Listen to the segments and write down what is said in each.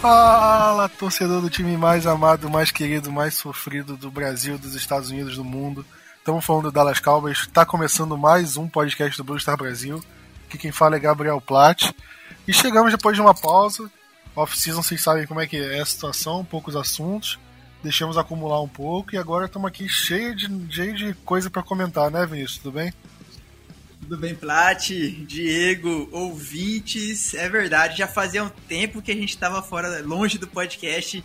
Fala, torcedor do time mais amado, mais querido, mais sofrido do Brasil, dos Estados Unidos, do mundo. Estamos falando do Dallas Cowboys. Está começando mais um podcast do Blue Star Brasil. Aqui quem fala é Gabriel Platt. E chegamos depois de uma pausa. Off-season, vocês sabem como é que é a situação, poucos assuntos. Deixamos acumular um pouco e agora estamos aqui cheio de, cheio de coisa para comentar, né, Vinícius? Tudo bem? Tudo bem, Plat, Diego, ouvintes. É verdade, já fazia um tempo que a gente estava fora, longe do podcast.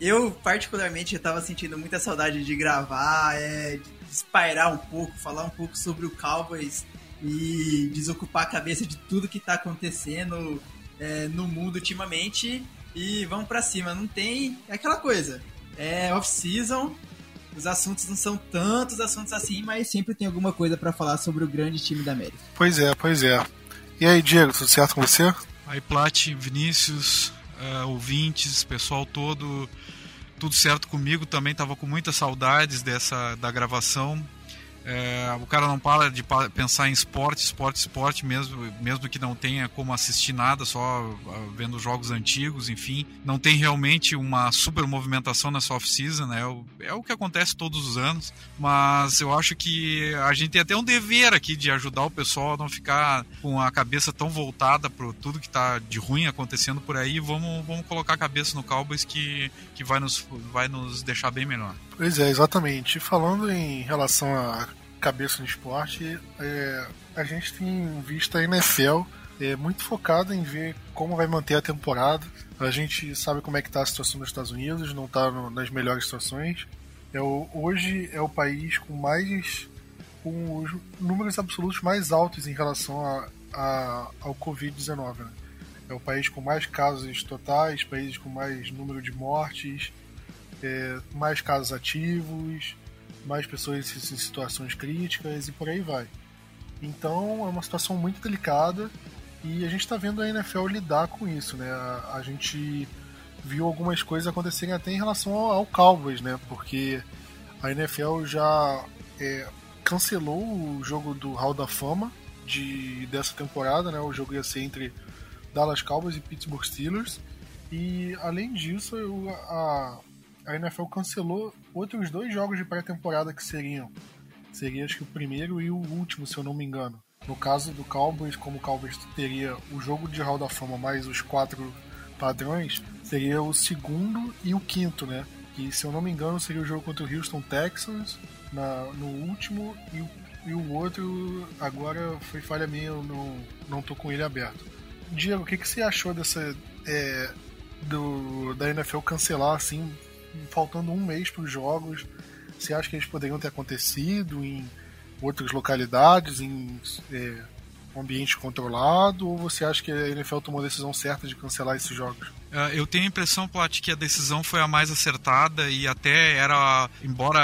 Eu, particularmente, estava sentindo muita saudade de gravar, é, de espairar um pouco, falar um pouco sobre o Cowboys e desocupar a cabeça de tudo que está acontecendo é, no mundo ultimamente. E vamos para cima. Não tem. É aquela coisa. É off-season, os assuntos não são tantos assuntos assim, mas sempre tem alguma coisa para falar sobre o grande time da América. Pois é, pois é. E aí, Diego, tudo certo com você? Aí, Plat, Vinícius, uh, ouvintes, pessoal todo, tudo certo comigo. Também estava com muitas saudades dessa da gravação. É, o cara não para de pensar em esporte, esporte, esporte, mesmo, mesmo que não tenha como assistir nada, só ah, vendo jogos antigos, enfim. Não tem realmente uma super movimentação nessa off-season, né? É o que acontece todos os anos, mas eu acho que a gente tem até um dever aqui de ajudar o pessoal a não ficar com a cabeça tão voltada para tudo que está de ruim acontecendo por aí. Vamos, vamos colocar a cabeça no Cowboys que, que vai, nos, vai nos deixar bem melhor. Pois é, exatamente. Falando em relação a cabeça no esporte, é, a gente tem visto a NFL é, muito focada em ver como vai manter a temporada. A gente sabe como é que está a situação nos Estados Unidos, não está nas melhores situações. É o, hoje é o país com mais com os números absolutos mais altos em relação a, a ao Covid-19. Né? É o país com mais casos totais, país com mais número de mortes, é, mais casos ativos, mais pessoas em situações críticas e por aí vai. Então é uma situação muito delicada e a gente está vendo a NFL lidar com isso, né? A, a, gente viu algumas coisas acontecerem até em relação ao, ao né? Porque a NFL já é, cancelou o jogo do Hall da Fama de, dessa temporada, né? O jogo ia ser entre Dallas Cowboys e Pittsburgh Steelers. E além disso, a, a NFL cancelou outros dois jogos de pré-temporada que seriam. Seria acho que o primeiro e o último, se eu não me engano. No caso do Cowboys, como o Cowboys teria o jogo de Hall da Fama mais os quatro padrões, seria o segundo e o quinto, né? Que se eu não me engano seria o jogo contra o Houston Texans na, no último e o, e o outro agora foi falha minha, eu não, não tô com ele aberto. Diego, o que, que você achou dessa. É, do, da NFL cancelar assim faltando um mês para os jogos, você acha que eles poderiam ter acontecido em outras localidades, em é, ambiente controlado, ou você acha que a NFL tomou a decisão certa de cancelar esses jogos? Uh, eu tenho a impressão, Plat, que a decisão foi a mais acertada e até era, embora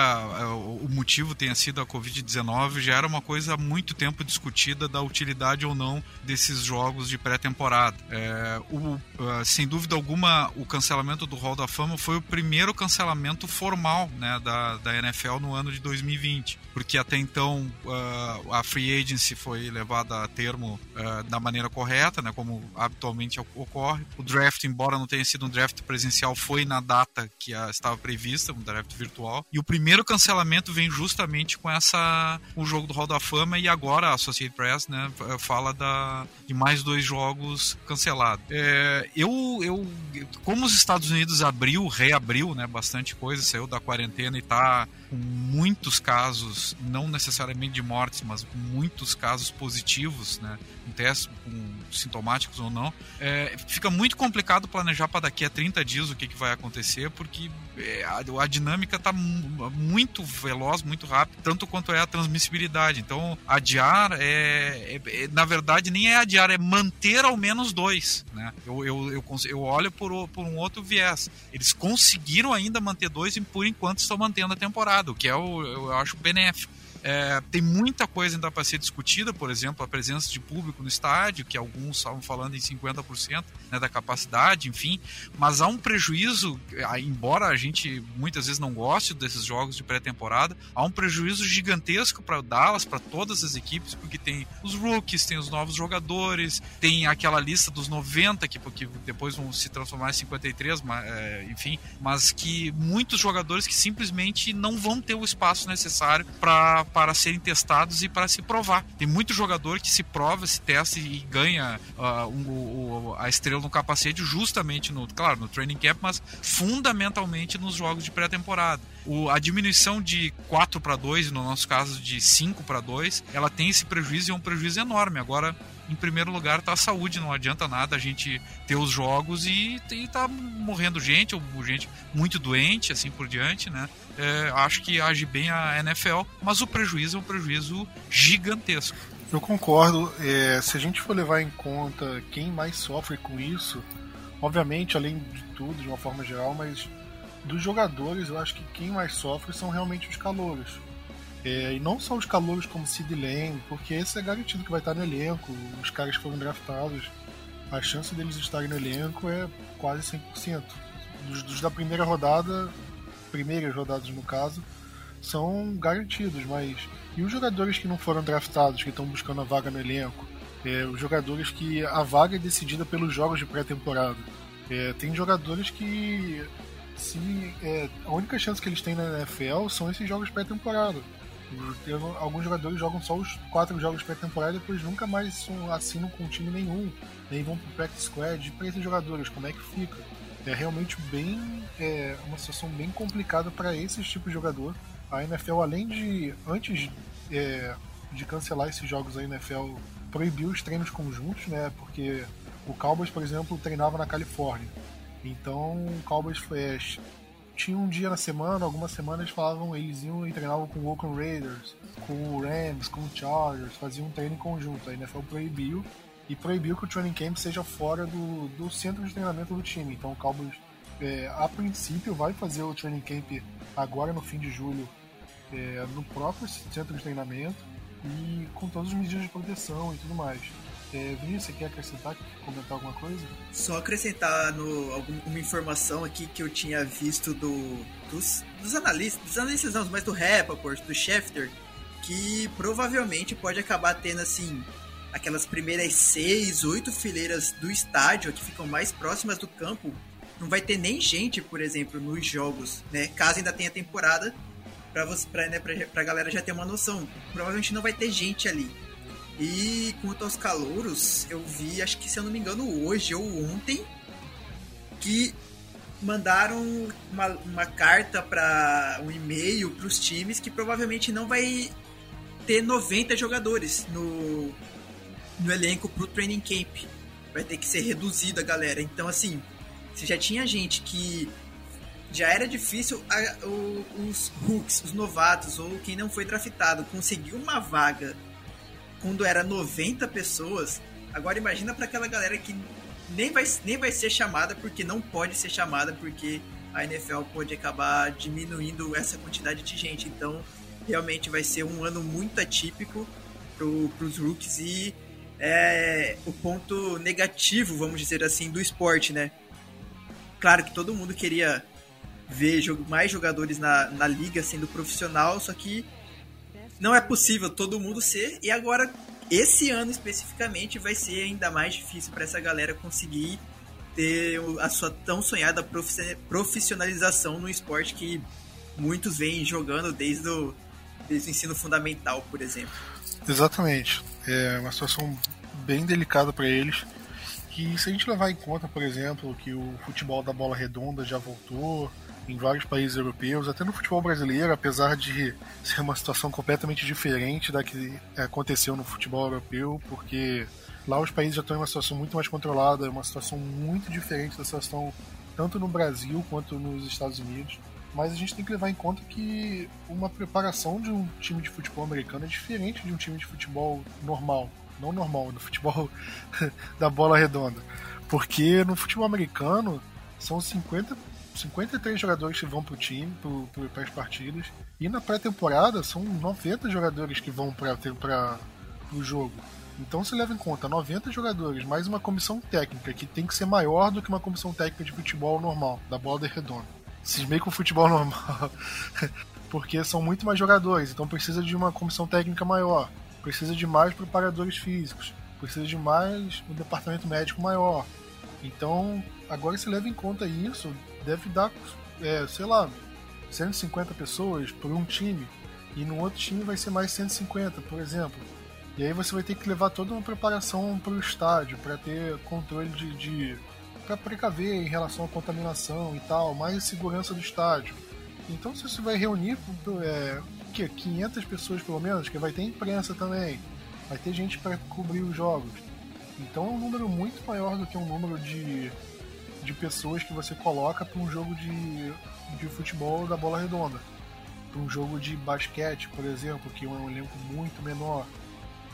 uh, o motivo tenha sido a Covid-19, já era uma coisa há muito tempo discutida da utilidade ou não desses jogos de pré-temporada. É, uh, sem dúvida alguma, o cancelamento do Hall da Fama foi o primeiro cancelamento formal né, da, da NFL no ano de 2020, porque até então a free agency foi levada a termo da maneira correta, né, como habitualmente ocorre. O draft, embora não tenha sido um draft presencial, foi na data que estava prevista, um draft virtual. E o primeiro cancelamento vem justamente com essa o jogo do Hall da Fama e agora a Associated Press né, fala da, de mais dois jogos cancelados. É, eu, eu, como os Estados Unidos abriu, reabriu né, bastante coisa, saiu da quarentena e está com muitos casos, não necessariamente de mortes, mas muitos casos positivos, né, com testes com sintomáticos ou não, é, fica muito complicado planejar para daqui a 30 dias o que, que vai acontecer, porque é, a, a dinâmica está muito veloz, muito rápida, tanto quanto é a transmissibilidade. Então, adiar é, é, é, na verdade, nem é adiar, é manter ao menos dois. Né? Eu, eu, eu, eu olho por, por um outro viés. Eles conseguiram ainda manter dois e, por enquanto, estão mantendo a temporada, o que é, o, eu acho, benéfico. É, tem muita coisa ainda para ser discutida, por exemplo, a presença de público no estádio, que alguns estavam falando em 50% né, da capacidade, enfim. Mas há um prejuízo, embora a gente muitas vezes não goste desses jogos de pré-temporada, há um prejuízo gigantesco para Dallas, para todas as equipes, porque tem os rookies, tem os novos jogadores, tem aquela lista dos 90 que, que depois vão se transformar em 53, mas, é, enfim, mas que muitos jogadores que simplesmente não vão ter o espaço necessário para para serem testados e para se provar. Tem muito jogador que se prova, se testa e ganha uh, a estrela no capacete justamente no, claro, no training camp, mas fundamentalmente nos jogos de pré-temporada. a diminuição de 4 para 2, no nosso caso de 5 para 2, ela tem esse prejuízo e é um prejuízo enorme. Agora, em primeiro lugar está a saúde, não adianta nada a gente ter os jogos e, e tá morrendo gente, ou gente muito doente, assim por diante, né? É, acho que age bem a NFL, mas o prejuízo é um prejuízo gigantesco. Eu concordo. É, se a gente for levar em conta quem mais sofre com isso, obviamente, além de tudo, de uma forma geral, mas dos jogadores, eu acho que quem mais sofre são realmente os calouros. É, e não só os calouros como Sid Lamb, porque esse é garantido que vai estar no elenco, os caras que foram draftados, a chance deles estarem no elenco é quase 100%. Dos, dos da primeira rodada, primeiras rodadas no caso, são garantidos, mas e os jogadores que não foram draftados, que estão buscando a vaga no elenco? É, os jogadores que a vaga é decidida pelos jogos de pré-temporada. É, tem jogadores que se é, a única chance que eles têm na NFL são esses jogos pré-temporada alguns jogadores jogam só os quatro jogos pré-temporada e depois nunca mais assinam com time nenhum, nem vão pro practice squad. Para esses jogadores, como é que fica? É realmente bem é, uma situação bem complicada para esse tipo de jogador. A NFL, além de antes é, de cancelar esses jogos, a NFL proibiu os treinos conjuntos, né? Porque o Cowboys, por exemplo, treinava na Califórnia. Então, o Cowboys é, tinha um dia na semana, algumas semanas falavam, eles iam e treinavam com o Oakland Raiders, com o Rams, com o Chargers, faziam um treino em conjunto. A NFL proibiu e proibiu que o training camp seja fora do, do centro de treinamento do time. Então o Cowboys, é, a princípio, vai fazer o training camp agora no fim de julho é, no próprio centro de treinamento e com todas as medidas de proteção e tudo mais. É, Vinícius, você quer acrescentar, comentar alguma coisa? Só acrescentar no, alguma informação aqui que eu tinha visto do, dos, dos analistas, dos analistas não, mas do Rappaport, do Schefter, que provavelmente pode acabar tendo assim aquelas primeiras seis, oito fileiras do estádio que ficam mais próximas do campo, não vai ter nem gente, por exemplo, nos jogos, né? Caso ainda tenha temporada, para você, pra, né, galera já ter uma noção. Provavelmente não vai ter gente ali. E quanto aos calouros, eu vi, acho que se eu não me engano, hoje ou ontem, que mandaram uma, uma carta para um e-mail para os times que provavelmente não vai ter 90 jogadores no, no elenco para o training camp. Vai ter que ser reduzida a galera. Então, assim, se já tinha gente que já era difícil a, o, os hooks, os novatos ou quem não foi draftado conseguir uma vaga quando era 90 pessoas, agora imagina para aquela galera que nem vai, nem vai ser chamada porque não pode ser chamada porque a NFL pode acabar diminuindo essa quantidade de gente. Então, realmente vai ser um ano muito atípico para os rookies e é o ponto negativo, vamos dizer assim, do esporte, né? Claro que todo mundo queria ver mais jogadores na, na liga sendo profissional, só que não é possível todo mundo ser, e agora, esse ano especificamente, vai ser ainda mais difícil para essa galera conseguir ter a sua tão sonhada profissionalização no esporte que muitos vêm jogando desde o, desde o ensino fundamental, por exemplo. Exatamente. É uma situação bem delicada para eles. E se a gente levar em conta, por exemplo, que o futebol da bola redonda já voltou, em vários países europeus, até no futebol brasileiro, apesar de ser uma situação completamente diferente da que aconteceu no futebol europeu, porque lá os países já estão em uma situação muito mais controlada, uma situação muito diferente da situação tanto no Brasil quanto nos Estados Unidos. Mas a gente tem que levar em conta que uma preparação de um time de futebol americano é diferente de um time de futebol normal. Não normal, no futebol da bola redonda. Porque no futebol americano, são 50, 53 jogadores que vão pro time, para as partidas. E na pré-temporada são 90 jogadores que vão para o jogo. Então se leva em conta 90 jogadores, mais uma comissão técnica, que tem que ser maior do que uma comissão técnica de futebol normal, da bola redonda. Cismei com o futebol normal. Porque são muito mais jogadores, então precisa de uma comissão técnica maior, precisa de mais preparadores físicos, precisa de mais um departamento médico maior. Então, agora se leva em conta isso, deve dar, é, sei lá, 150 pessoas por um time, e no outro time vai ser mais 150, por exemplo. E aí você vai ter que levar toda uma preparação para o estádio, para ter controle de. de para precaver em relação à contaminação e tal, mais segurança do estádio. Então, se você vai reunir é, que 500 pessoas pelo menos, que vai ter imprensa também, vai ter gente para cobrir os jogos. Então, é um número muito maior do que um número de, de pessoas que você coloca para um jogo de, de futebol da bola redonda. Para um jogo de basquete, por exemplo, que é um elenco muito menor.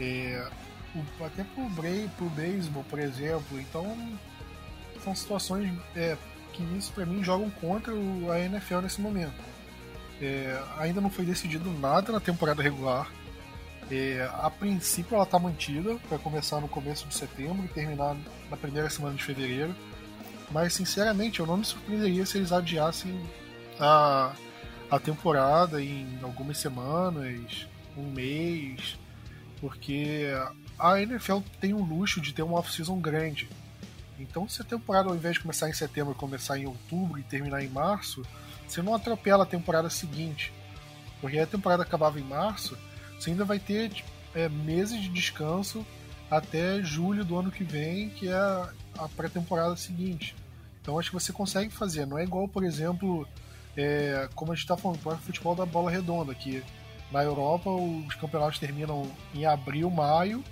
É, o, até pro, pro beisebol, por exemplo. Então, são situações é, que isso para mim jogam contra o, a NFL nesse momento. É, ainda não foi decidido nada na temporada regular. É, a princípio ela está mantida, vai começar no começo de setembro e terminar na primeira semana de fevereiro. Mas sinceramente eu não me surpreenderia se eles adiassem a, a temporada em algumas semanas, um mês, porque a NFL tem o luxo de ter uma off-season grande. Então, se a temporada, ao invés de começar em setembro, começar em outubro e terminar em março, você não atropela a temporada seguinte. Porque a temporada acabava em março, você ainda vai ter é, meses de descanso até julho do ano que vem, que é a pré-temporada seguinte. Então acho que você consegue fazer. Não é igual, por exemplo, é, como a gente está falando, o futebol da bola redonda, que na Europa, os campeonatos terminam em abril, maio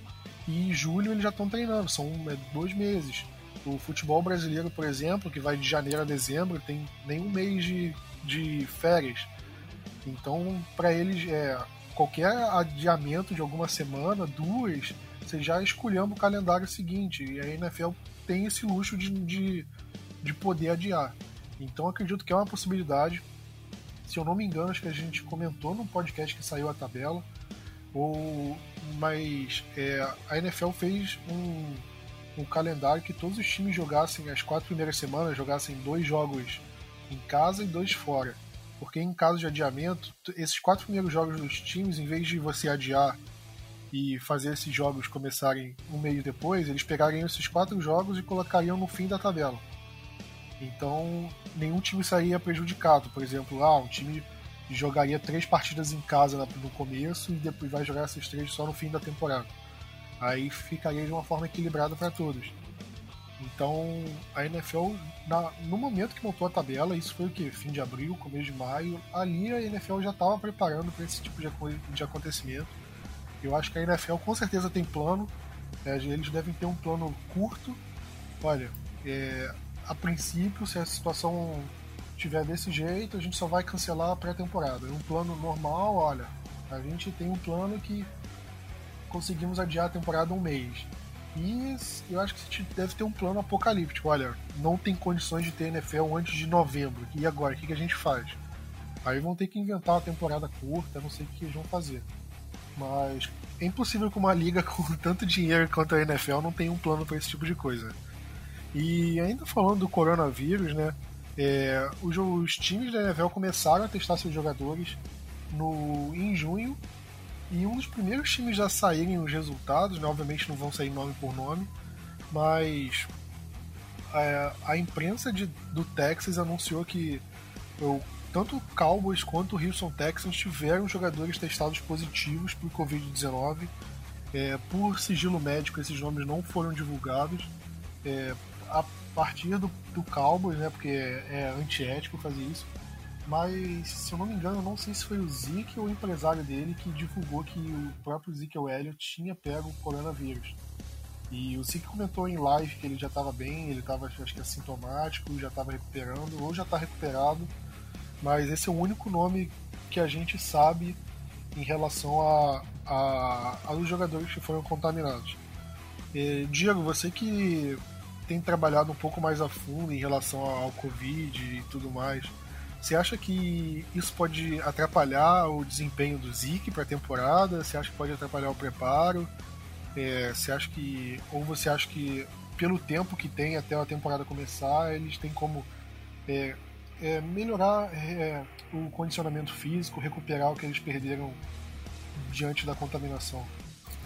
e em julho eles já estão treinando, são é, dois meses. O futebol brasileiro, por exemplo, que vai de janeiro a dezembro, tem nenhum mês de, de férias. Então, para eles, é, qualquer adiamento de alguma semana, duas, você já escolhendo o calendário seguinte. E a NFL tem esse luxo de, de, de poder adiar. Então, acredito que é uma possibilidade. Se eu não me engano, acho que a gente comentou no podcast que saiu a tabela. Ou, mas é, a NFL fez um, um calendário que todos os times jogassem as quatro primeiras semanas, jogassem dois jogos em casa e dois fora. Porque em caso de adiamento, esses quatro primeiros jogos dos times, em vez de você adiar e fazer esses jogos começarem um mês depois, eles pegariam esses quatro jogos e colocariam no fim da tabela. Então, nenhum time sairia prejudicado. Por exemplo, ah, um time jogaria três partidas em casa no começo e depois vai jogar essas três só no fim da temporada. Aí ficaria de uma forma equilibrada para todos. Então, a NFL, na, no momento que montou a tabela, isso foi o que? Fim de abril, começo de maio, ali a NFL já estava preparando para esse tipo de, de acontecimento. Eu acho que a NFL com certeza tem plano, é, eles devem ter um plano curto. Olha, é, a princípio, se a situação tiver desse jeito, a gente só vai cancelar a pré-temporada. Um plano normal, olha, a gente tem um plano que conseguimos adiar a temporada um mês. E eu acho que deve ter um plano apocalíptico. Olha, não tem condições de ter NFL antes de novembro. E agora, o que, a gente faz? Aí vão ter que inventar uma temporada curta, não sei o que eles vão fazer. Mas é impossível que uma liga com tanto dinheiro quanto a NFL não tenha um plano para esse tipo de coisa. E ainda falando do coronavírus, né? É, os, os, times da NFL começaram a testar seus jogadores no, em junho. E um dos primeiros times a saírem os resultados, né, obviamente não vão sair nome por nome, mas a, a imprensa de, do Texas anunciou que eu, tanto o Cowboys quanto o Houston Texans tiveram jogadores testados positivos por Covid-19. É, por sigilo médico, esses nomes não foram divulgados. É, a partir do, do Cowboys, né? Porque é, é antiético fazer isso. Mas, se eu não me engano, não sei se foi o Zeke ou o empresário dele que divulgou que o próprio Zeke Elliott tinha pego o coronavírus. E o Zeke comentou em live que ele já estava bem, ele estava, acho que assintomático, já estava recuperando, ou já está recuperado. Mas esse é o único nome que a gente sabe em relação a, a, aos jogadores que foram contaminados. E, Diego, você que tem trabalhado um pouco mais a fundo em relação ao Covid e tudo mais. Você acha que isso pode atrapalhar o desempenho do Zeke para a temporada? Você acha que pode atrapalhar o preparo? É, você acha que ou você acha que pelo tempo que tem até a temporada começar eles têm como é, é, melhorar é, o condicionamento físico, recuperar o que eles perderam diante da contaminação?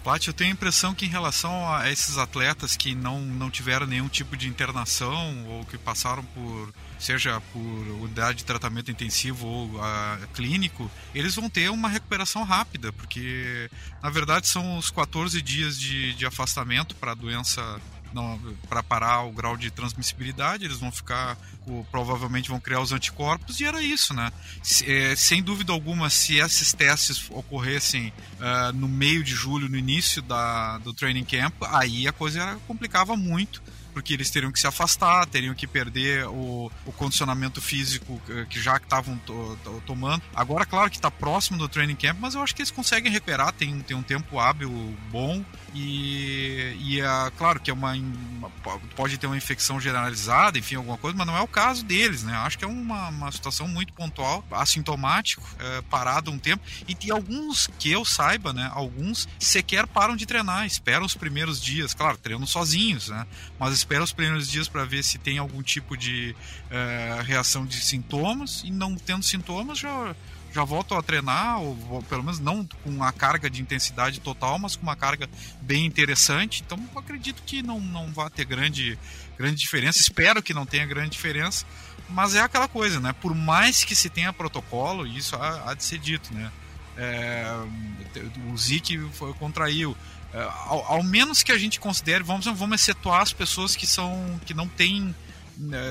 Plat, eu tenho a impressão que em relação a esses atletas que não, não tiveram nenhum tipo de internação ou que passaram por, seja por unidade de tratamento intensivo ou a, clínico, eles vão ter uma recuperação rápida, porque na verdade são os 14 dias de, de afastamento para a doença para parar o grau de transmissibilidade, eles vão ficar, provavelmente vão criar os anticorpos, e era isso, né? É, sem dúvida alguma, se esses testes ocorressem uh, no meio de julho, no início da, do training camp, aí a coisa era, complicava muito porque eles teriam que se afastar, teriam que perder o, o condicionamento físico que já estavam to, to, tomando. Agora, claro que está próximo do training camp, mas eu acho que eles conseguem recuperar, tem, tem um tempo hábil bom e, e é, claro que é uma, pode ter uma infecção generalizada, enfim, alguma coisa, mas não é o caso deles, né? Acho que é uma, uma situação muito pontual, assintomático, é, parado um tempo, e tem alguns que eu saiba, né? Alguns sequer param de treinar, esperam os primeiros dias, claro, treinam sozinhos, né? Mas espera os primeiros dias para ver se tem algum tipo de é, reação de sintomas e não tendo sintomas já já voltam a treinar, ou, pelo menos não com a carga de intensidade total, mas com uma carga bem interessante. Então acredito que não, não vai ter grande, grande diferença. Espero que não tenha grande diferença. Mas é aquela coisa, né? Por mais que se tenha protocolo, isso há, há de ser dito, né? É, o Zik foi, contraiu. É, ao, ao, menos que a gente considere, vamos, vamos excetuar as pessoas que são que não têm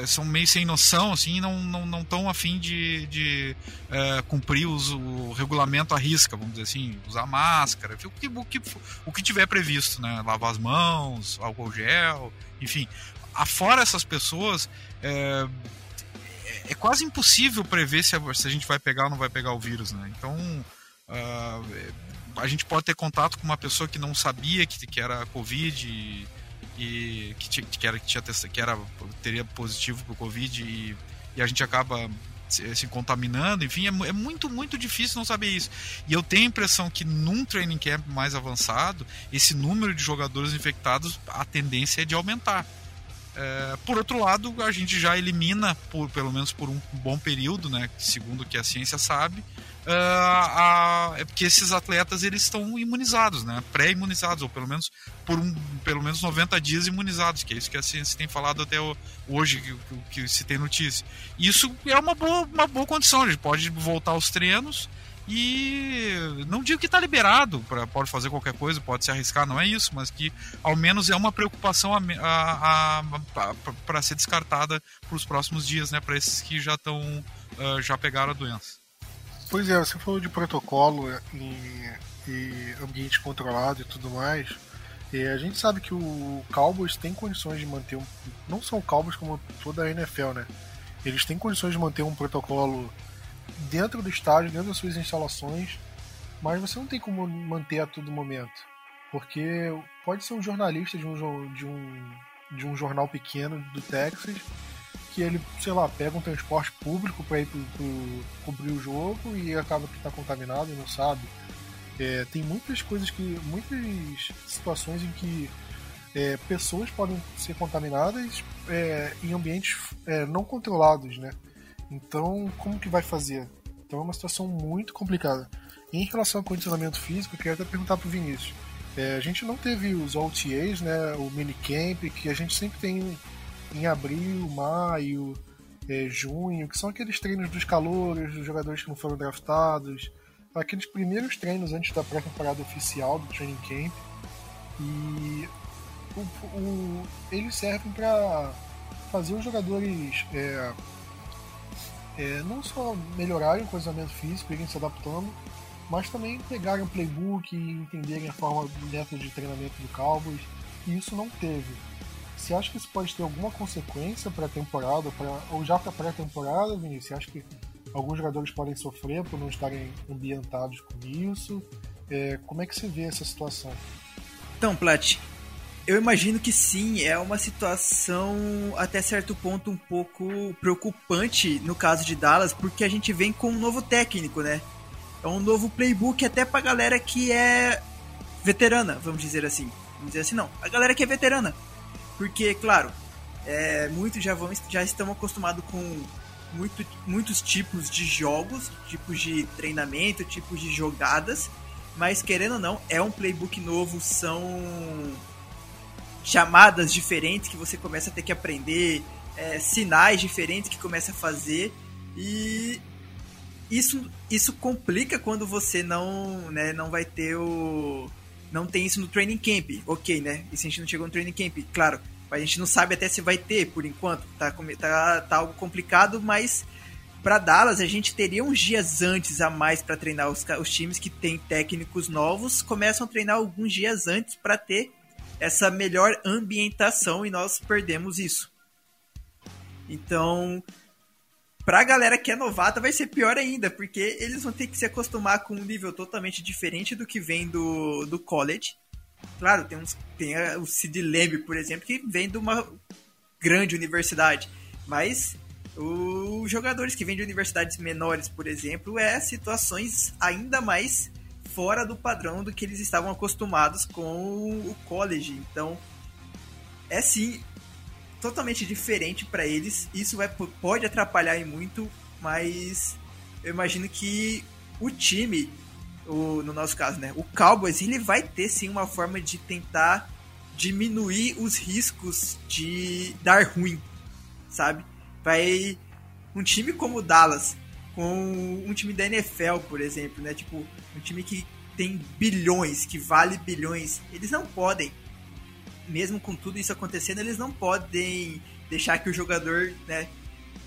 são meio sem noção assim não não não tão afim de, de é, cumprir os, o regulamento à risca vamos dizer assim usar máscara o que, o que o que tiver previsto né lavar as mãos álcool gel enfim. Afora essas pessoas é, é quase impossível prever se a, se a gente vai pegar ou não vai pegar o vírus né. Então uh, a gente pode ter contato com uma pessoa que não sabia que, que era Covid e, que, que, era, que, tinha, que era, teria positivo para o Covid e, e, a gente acaba se, se contaminando, enfim, é, é, muito, muito difícil não saber isso. E eu tenho a impressão que num training camp mais avançado, esse número de jogadores infectados, a tendência é de aumentar. É, por outro lado, a gente já elimina, por, pelo menos por um bom período, né, segundo o que a ciência sabe, uh, é porque esses atletas eles estão imunizados, né? Pré-imunizados, ou pelo menos por um, pelo menos 90 dias imunizados, que é isso que a ciência tem falado até hoje, que, que se tem notícia. Isso é uma boa, uma boa condição, a gente pode voltar aos treinos e não digo que está liberado, pra, pode fazer qualquer coisa, pode se arriscar, não é isso, mas que ao menos é uma preocupação para ser descartada para os próximos dias, né, para esses que já estão uh, já pegaram a doença. Pois é, você falou de protocolo e, e ambiente controlado e tudo mais. E a gente sabe que o Cowboys tem condições de manter um. Não são o Cowboys como toda a NFL, né? Eles têm condições de manter um protocolo dentro do estádio, dentro das suas instalações, mas você não tem como manter a todo momento. Porque pode ser um jornalista de um, de um, de um jornal pequeno do Texas que ele, sei lá, pega um transporte público para ir pro, pro, cobrir o jogo e acaba que está contaminado e não sabe. É, tem muitas coisas que. muitas situações em que é, pessoas podem ser contaminadas é, em ambientes é, não controlados, né? Então, como que vai fazer? Então é uma situação muito complicada. Em relação ao condicionamento físico, eu queria até perguntar pro Vinícius. É, a gente não teve os OTAs, né? O minicamp, que a gente sempre tem em abril, maio, é, junho, que são aqueles treinos dos calouros, dos jogadores que não foram draftados, aqueles primeiros treinos antes da pré-temporada oficial do training camp. E o, o, eles servem para fazer os jogadores é, é, não só melhorarem o condicionamento físico, irem se adaptando, mas também pegarem o playbook e entenderem a forma do método de treinamento do Cowboys. E isso não teve. Você acha que isso pode ter alguma consequência para a temporada, pra, ou já para pré-temporada, Vinícius? Você acha que alguns jogadores podem sofrer por não estarem ambientados com isso? É, como é que você vê essa situação? Então, Plat, eu imagino que sim, é uma situação até certo ponto um pouco preocupante no caso de Dallas, porque a gente vem com um novo técnico, né? É um novo playbook até pra galera que é veterana, vamos dizer assim. Vamos dizer assim, não. A galera que é veterana. Porque, claro, é, muitos já, vão, já estão acostumados com muito, muitos tipos de jogos, tipos de treinamento, tipos de jogadas. Mas querendo ou não, é um playbook novo, são chamadas diferentes que você começa a ter que aprender, é, sinais diferentes que começa a fazer e isso, isso complica quando você não, né, não vai ter o não tem isso no training camp, ok, né? E se a gente não chegou no training camp, claro, a gente não sabe até se vai ter por enquanto, tá, tá, tá algo complicado, mas para Dallas a gente teria uns dias antes a mais para treinar os, os times que têm técnicos novos começam a treinar alguns dias antes para ter essa melhor ambientação e nós perdemos isso. Então, pra galera que é novata vai ser pior ainda, porque eles vão ter que se acostumar com um nível totalmente diferente do que vem do, do college. Claro, tem, uns, tem o Sid Lamb, por exemplo, que vem de uma grande universidade, mas os jogadores que vêm de universidades menores, por exemplo, é situações ainda mais fora do padrão do que eles estavam acostumados com o college. Então, é sim totalmente diferente para eles. Isso vai, pode atrapalhar muito, mas eu imagino que o time, o, no nosso caso, né, o Cowboys, ele vai ter sim uma forma de tentar diminuir os riscos de dar ruim, sabe? Vai um time como o Dallas, com um time da NFL, por exemplo, né? Tipo, um time que tem bilhões, que vale bilhões, eles não podem, mesmo com tudo isso acontecendo, eles não podem deixar que o jogador, né,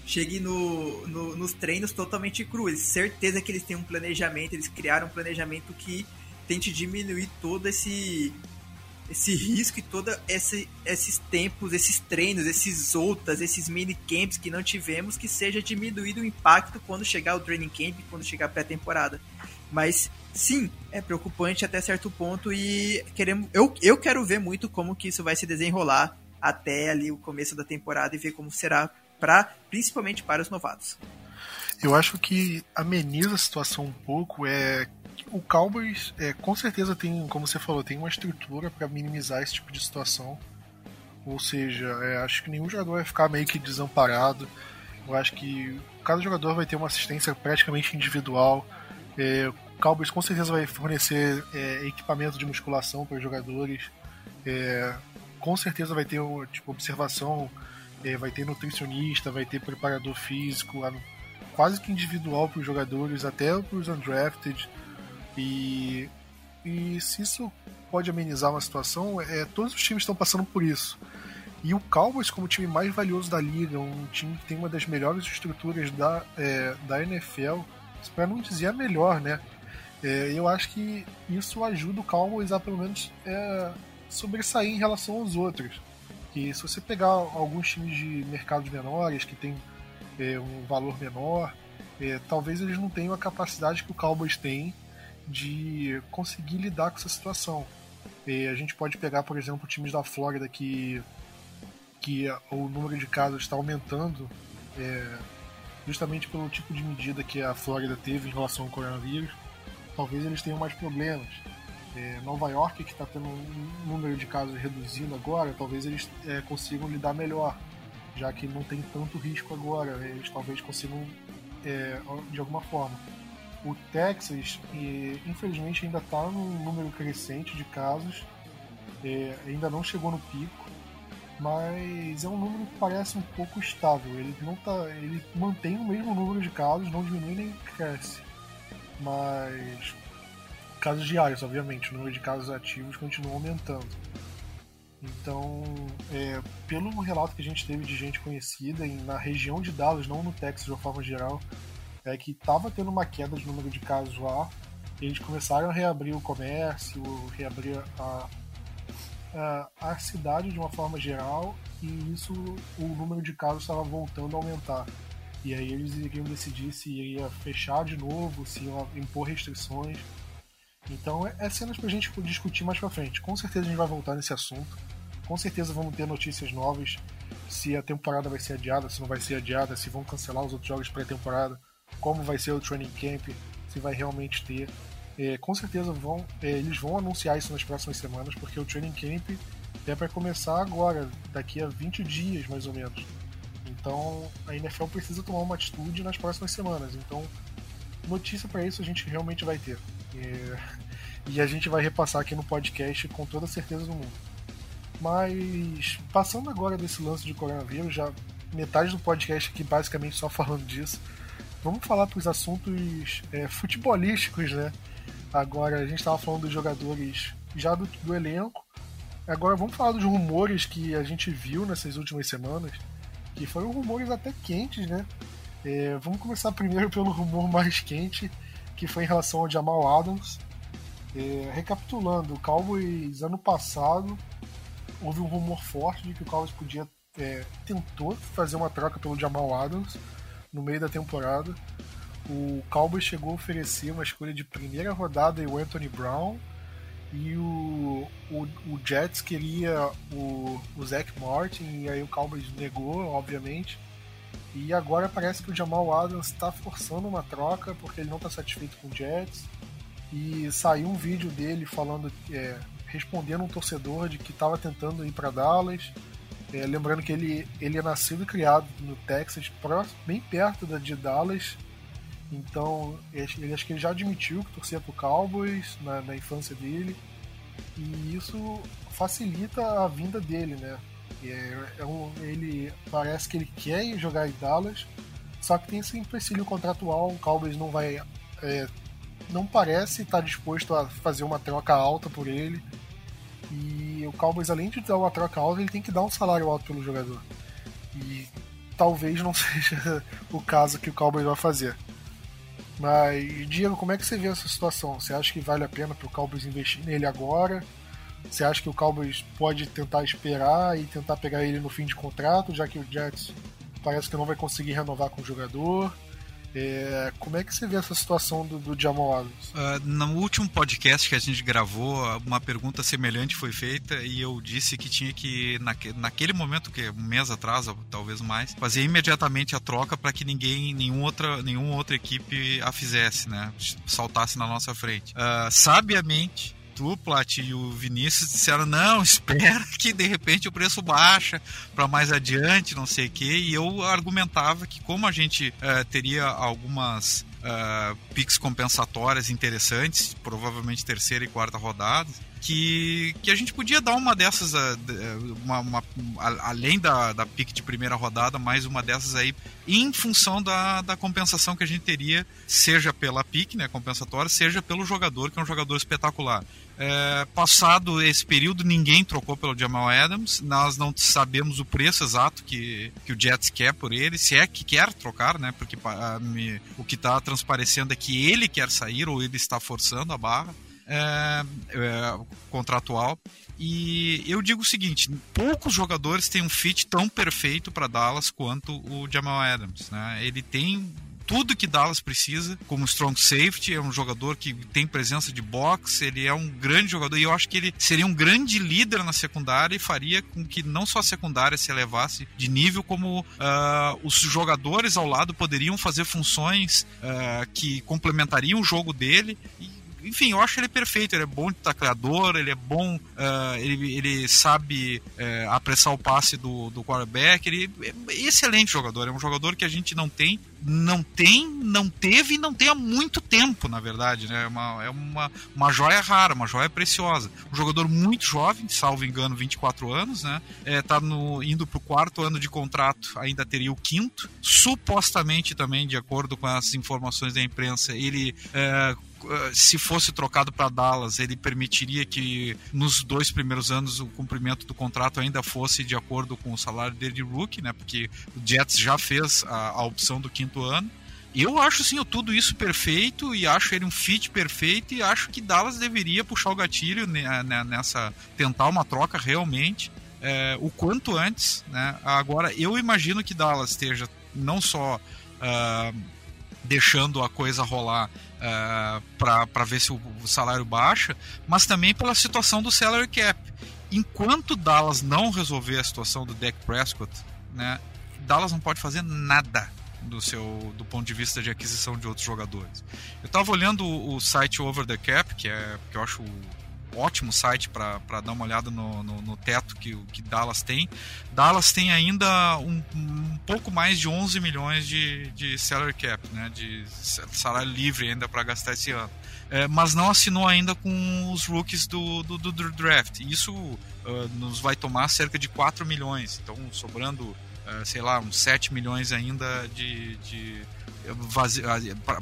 chegue no, no, nos treinos totalmente cru. Eles, certeza que eles têm um planejamento, eles criaram um planejamento que tente diminuir todo esse esse risco e todos esse, esses tempos, esses treinos, esses outras, esses mini camps que não tivemos, que seja diminuído o impacto quando chegar o training camp, quando chegar a pré-temporada. Mas sim, é preocupante até certo ponto e queremos, eu, eu quero ver muito como que isso vai se desenrolar até ali o começo da temporada e ver como será para principalmente para os novatos. Eu acho que ameniza a situação um pouco é o Cowboys é, com certeza tem, como você falou, tem uma estrutura para minimizar esse tipo de situação. Ou seja, é, acho que nenhum jogador vai ficar meio que desamparado. Eu acho que cada jogador vai ter uma assistência praticamente individual. É, o Cowboys com certeza vai fornecer é, equipamento de musculação para os jogadores. É, com certeza vai ter tipo, observação, é, vai ter nutricionista, vai ter preparador físico, quase que individual para os jogadores, até para os undrafted. E, e se isso pode amenizar uma situação, é, todos os times estão passando por isso. E o Cowboys, como o time mais valioso da liga, um time que tem uma das melhores estruturas da, é, da NFL, para não dizer a melhor, né? É, eu acho que isso ajuda o Cowboys a pelo menos é, sobressair em relação aos outros. Que se você pegar alguns times de mercados menores que tem é, um valor menor, é, talvez eles não tenham a capacidade que o Cowboys tem de conseguir lidar com essa situação. E a gente pode pegar, por exemplo, times da Flórida que, que o número de casos está aumentando é, justamente pelo tipo de medida que a Flórida teve em relação ao coronavírus. Talvez eles tenham mais problemas. É, Nova York, que está tendo um número de casos reduzindo agora, talvez eles é, consigam lidar melhor, já que não tem tanto risco agora. Eles talvez consigam, é, de alguma forma o Texas, infelizmente, ainda está num número crescente de casos, é, ainda não chegou no pico, mas é um número que parece um pouco estável. Ele não tá, ele mantém o mesmo número de casos, não diminui nem cresce. Mas casos diários, obviamente, o número de casos ativos continua aumentando. Então, é, pelo relato que a gente teve de gente conhecida em, na região de Dallas, não no Texas de uma forma geral, é que estava tendo uma queda de número de casos lá. Eles começaram a reabrir o comércio, reabrir a, a, a cidade de uma forma geral, e isso o número de casos estava voltando a aumentar. E aí eles iriam decidir se iria fechar de novo, se ia impor restrições. Então é, é cenas pra gente discutir mais pra frente. Com certeza a gente vai voltar nesse assunto. com certeza vamos ter notícias novas se a temporada vai ser adiada, se não vai ser adiada, se vão cancelar os outros jogos pré-temporada, como vai ser o training camp, se vai realmente ter. É, com certeza vão, é, eles vão anunciar isso nas próximas semanas, porque o training camp é para começar agora, daqui a 20 dias mais ou menos. Então a NFL precisa tomar uma atitude nas próximas semanas. Então, notícia para isso a gente realmente vai ter. É, e a gente vai repassar aqui no podcast com toda a certeza do mundo. Mas passando agora desse lance de coronavírus, já metade do podcast aqui basicamente só falando disso. Vamos falar para os assuntos é, futebolísticos, né? Agora a gente estava falando dos jogadores já do, do elenco. Agora vamos falar dos rumores que a gente viu nessas últimas semanas, que foram rumores até quentes, né? É, vamos começar primeiro pelo rumor mais quente, que foi em relação ao Jamal Adams. É, recapitulando, o Cowboys ano passado houve um rumor forte de que o Cowboys podia é, tentou fazer uma troca pelo Jamal Adams no meio da temporada. O Cowboys chegou a oferecer uma escolha de primeira rodada e o Anthony Brown. E o, o, o Jets queria o, o Zach Martin, e aí o Cowboys negou, obviamente. E agora parece que o Jamal Adams está forçando uma troca porque ele não está satisfeito com o Jets. E saiu um vídeo dele falando, é, respondendo um torcedor de que estava tentando ir para Dallas. É, lembrando que ele, ele é nascido e criado no Texas, próximo, bem perto da de Dallas. Então, ele acho que ele já admitiu que torcia pro Cowboys na, na infância dele. E isso facilita a vinda dele, né? É, é um, ele parece que ele quer jogar em Dallas, só que tem esse empecilho contratual. O Cowboys não vai. É, não parece estar disposto a fazer uma troca alta por ele. E o Cowboys, além de dar uma troca alta, ele tem que dar um salário alto pelo jogador. E talvez não seja o caso que o Cowboys vai fazer. Mas, Diego, como é que você vê essa situação? Você acha que vale a pena para o Cowboys investir nele agora? Você acha que o Cowboys pode tentar esperar e tentar pegar ele no fim de contrato, já que o Jets parece que não vai conseguir renovar com o jogador? É, como é que você vê essa situação do, do Jamal Adams? Uh, no último podcast que a gente gravou, uma pergunta semelhante foi feita e eu disse que tinha que, naque, naquele momento, que um mês atrás, talvez mais, fazer imediatamente a troca para que ninguém, nenhuma outra, nenhuma outra equipe a fizesse, né? Saltasse na nossa frente. Uh, sabiamente, tu, Plat e o Vinícius disseram: não, espera que de repente o preço baixa para mais adiante, não sei o quê. E eu argumentava que, como a gente uh, teria algumas uh, picks compensatórias interessantes, provavelmente terceira e quarta rodadas, que, que a gente podia dar uma dessas, ah, uma, uma, além da, da pick de primeira rodada, mais uma dessas aí, em função da, da compensação que a gente teria, seja pela pick, né, compensatória, seja pelo jogador, que é um jogador espetacular. É, passado esse período, ninguém trocou pelo Jamal Adams. Nós não sabemos o preço exato que, que o Jets quer por ele, se é que quer trocar, né? Porque a, me, o que está transparecendo é que ele quer sair ou ele está forçando a barra é, é, contratual. E eu digo o seguinte: poucos jogadores têm um fit tão perfeito para Dallas quanto o Jamal Adams. Né? Ele tem tudo que Dallas precisa como strong safety, é um jogador que tem presença de boxe, ele é um grande jogador e eu acho que ele seria um grande líder na secundária e faria com que não só a secundária se elevasse de nível, como uh, os jogadores ao lado poderiam fazer funções uh, que complementariam o jogo dele e enfim, eu acho ele perfeito. Ele é bom de tacleador, ele é bom, uh, ele, ele sabe uh, apressar o passe do, do quarterback. Ele é excelente jogador. É um jogador que a gente não tem, não tem, não teve e não tem há muito tempo, na verdade. Né? É, uma, é uma, uma joia rara, uma joia preciosa. Um jogador muito jovem, salvo engano, 24 anos, né? É, tá no, indo para o quarto ano de contrato, ainda teria o quinto. Supostamente também, de acordo com as informações da imprensa, ele. É, se fosse trocado para Dallas, ele permitiria que nos dois primeiros anos o cumprimento do contrato ainda fosse de acordo com o salário dele de rookie, né? Porque o Jets já fez a, a opção do quinto ano. Eu acho sim tudo isso perfeito e acho ele um fit perfeito e acho que Dallas deveria puxar o gatilho nessa tentar uma troca realmente é, o quanto antes, né? Agora eu imagino que Dallas esteja não só uh, deixando a coisa rolar uh, para ver se o, salário baixa, mas também pela situação do salary cap. enquanto Dallas não resolver a situação do Dak Prescott, né, Dallas não pode fazer nada do seu do ponto de vista de aquisição de outros jogadores. Eu estava olhando o, o, site Over the Cap, que é que eu acho ótimo site para dar uma olhada no, no, no, teto que, que Dallas tem. Dallas tem ainda um, um pouco mais de 11 milhões de, de salary cap, né, de salário livre ainda para gastar esse ano. É, mas não assinou ainda com os rookies do, do, do draft. Isso uh, nos vai tomar cerca de 4 milhões, então sobrando, uh, sei lá, uns 7 milhões ainda de, de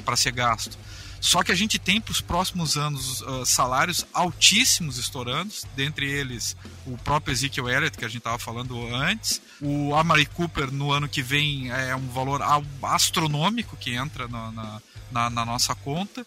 para ser gasto. Só que a gente tem para os próximos anos uh, salários altíssimos estourando, dentre eles o próprio Ezekiel Elliott, que a gente estava falando antes, o Amari Cooper no ano que vem é um valor astronômico que entra na, na, na, na nossa conta,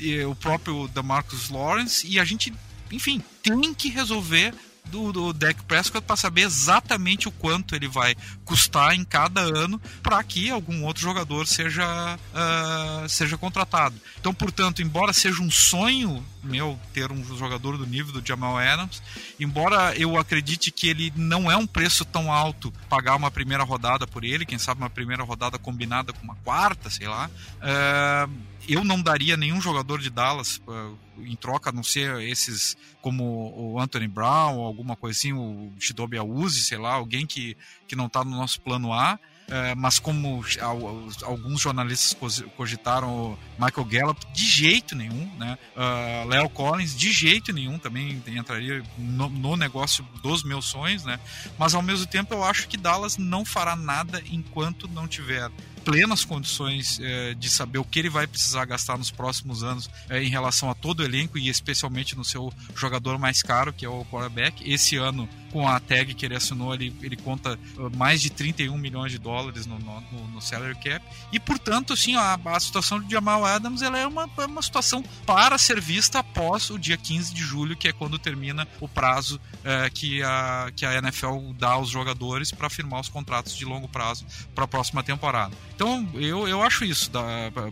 e o próprio Marcus Lawrence, e a gente, enfim, tem que resolver do, do Dak Prescott para saber exatamente o quanto ele vai custar em cada ano para que algum outro jogador seja, uh, seja contratado. Então, portanto, embora seja um sonho meu ter um jogador do nível do Jamal Adams, embora eu acredite que ele não é um preço tão alto pagar uma primeira rodada por ele, quem sabe uma primeira rodada combinada com uma quarta, sei lá. Uh, eu não daria nenhum jogador de Dallas uh, em troca, a não ser esses como o Anthony Brown alguma coisa assim, o Shidobi Awuzi, sei lá, alguém que, que não está no nosso plano A. Uh, mas como alguns jornalistas cogitaram o Michael Gallup, de jeito nenhum, né? Uh, Collins, de jeito nenhum, também entraria no, no, negócio dos meus sonhos, né? Mas ao mesmo tempo eu acho que Dallas não fará nada enquanto não tiver plenas condições é, de saber o que ele vai precisar gastar nos próximos anos é, em relação a todo o elenco e especialmente no seu jogador mais caro, que é o quarterback. Esse ano, com a tag que ele assinou, ele, ele conta uh, mais de 31 milhões de dólares no, no, no salary cap. E, portanto, assim, a, a situação de Jamal Adams ela é uma, é uma situação para ser vista após o dia 15 de julho, que é quando termina o prazo é, que, a, que a NFL dá aos jogadores para firmar os contratos de longo prazo para a próxima temporada. Então, eu, eu acho isso da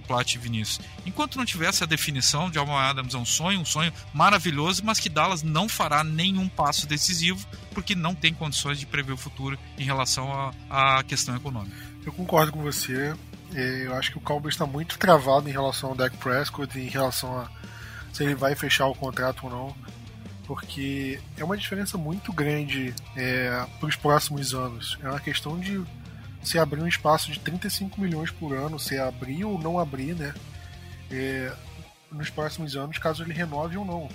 Plat e Vinícius. Enquanto não tivesse a definição de Alma Adams é um sonho, um sonho maravilhoso, mas que Dallas não fará nenhum passo decisivo porque não tem condições de prever o futuro em relação à questão econômica. Eu concordo com você. É, eu acho que o Cowboys está muito travado em relação ao Dak Prescott, em relação a se ele vai fechar o contrato ou não, porque é uma diferença muito grande é, para os próximos anos. É uma questão de se abrir um espaço de 35 milhões por ano, se abrir ou não abrir, né? É, nos próximos anos, caso ele renove ou não.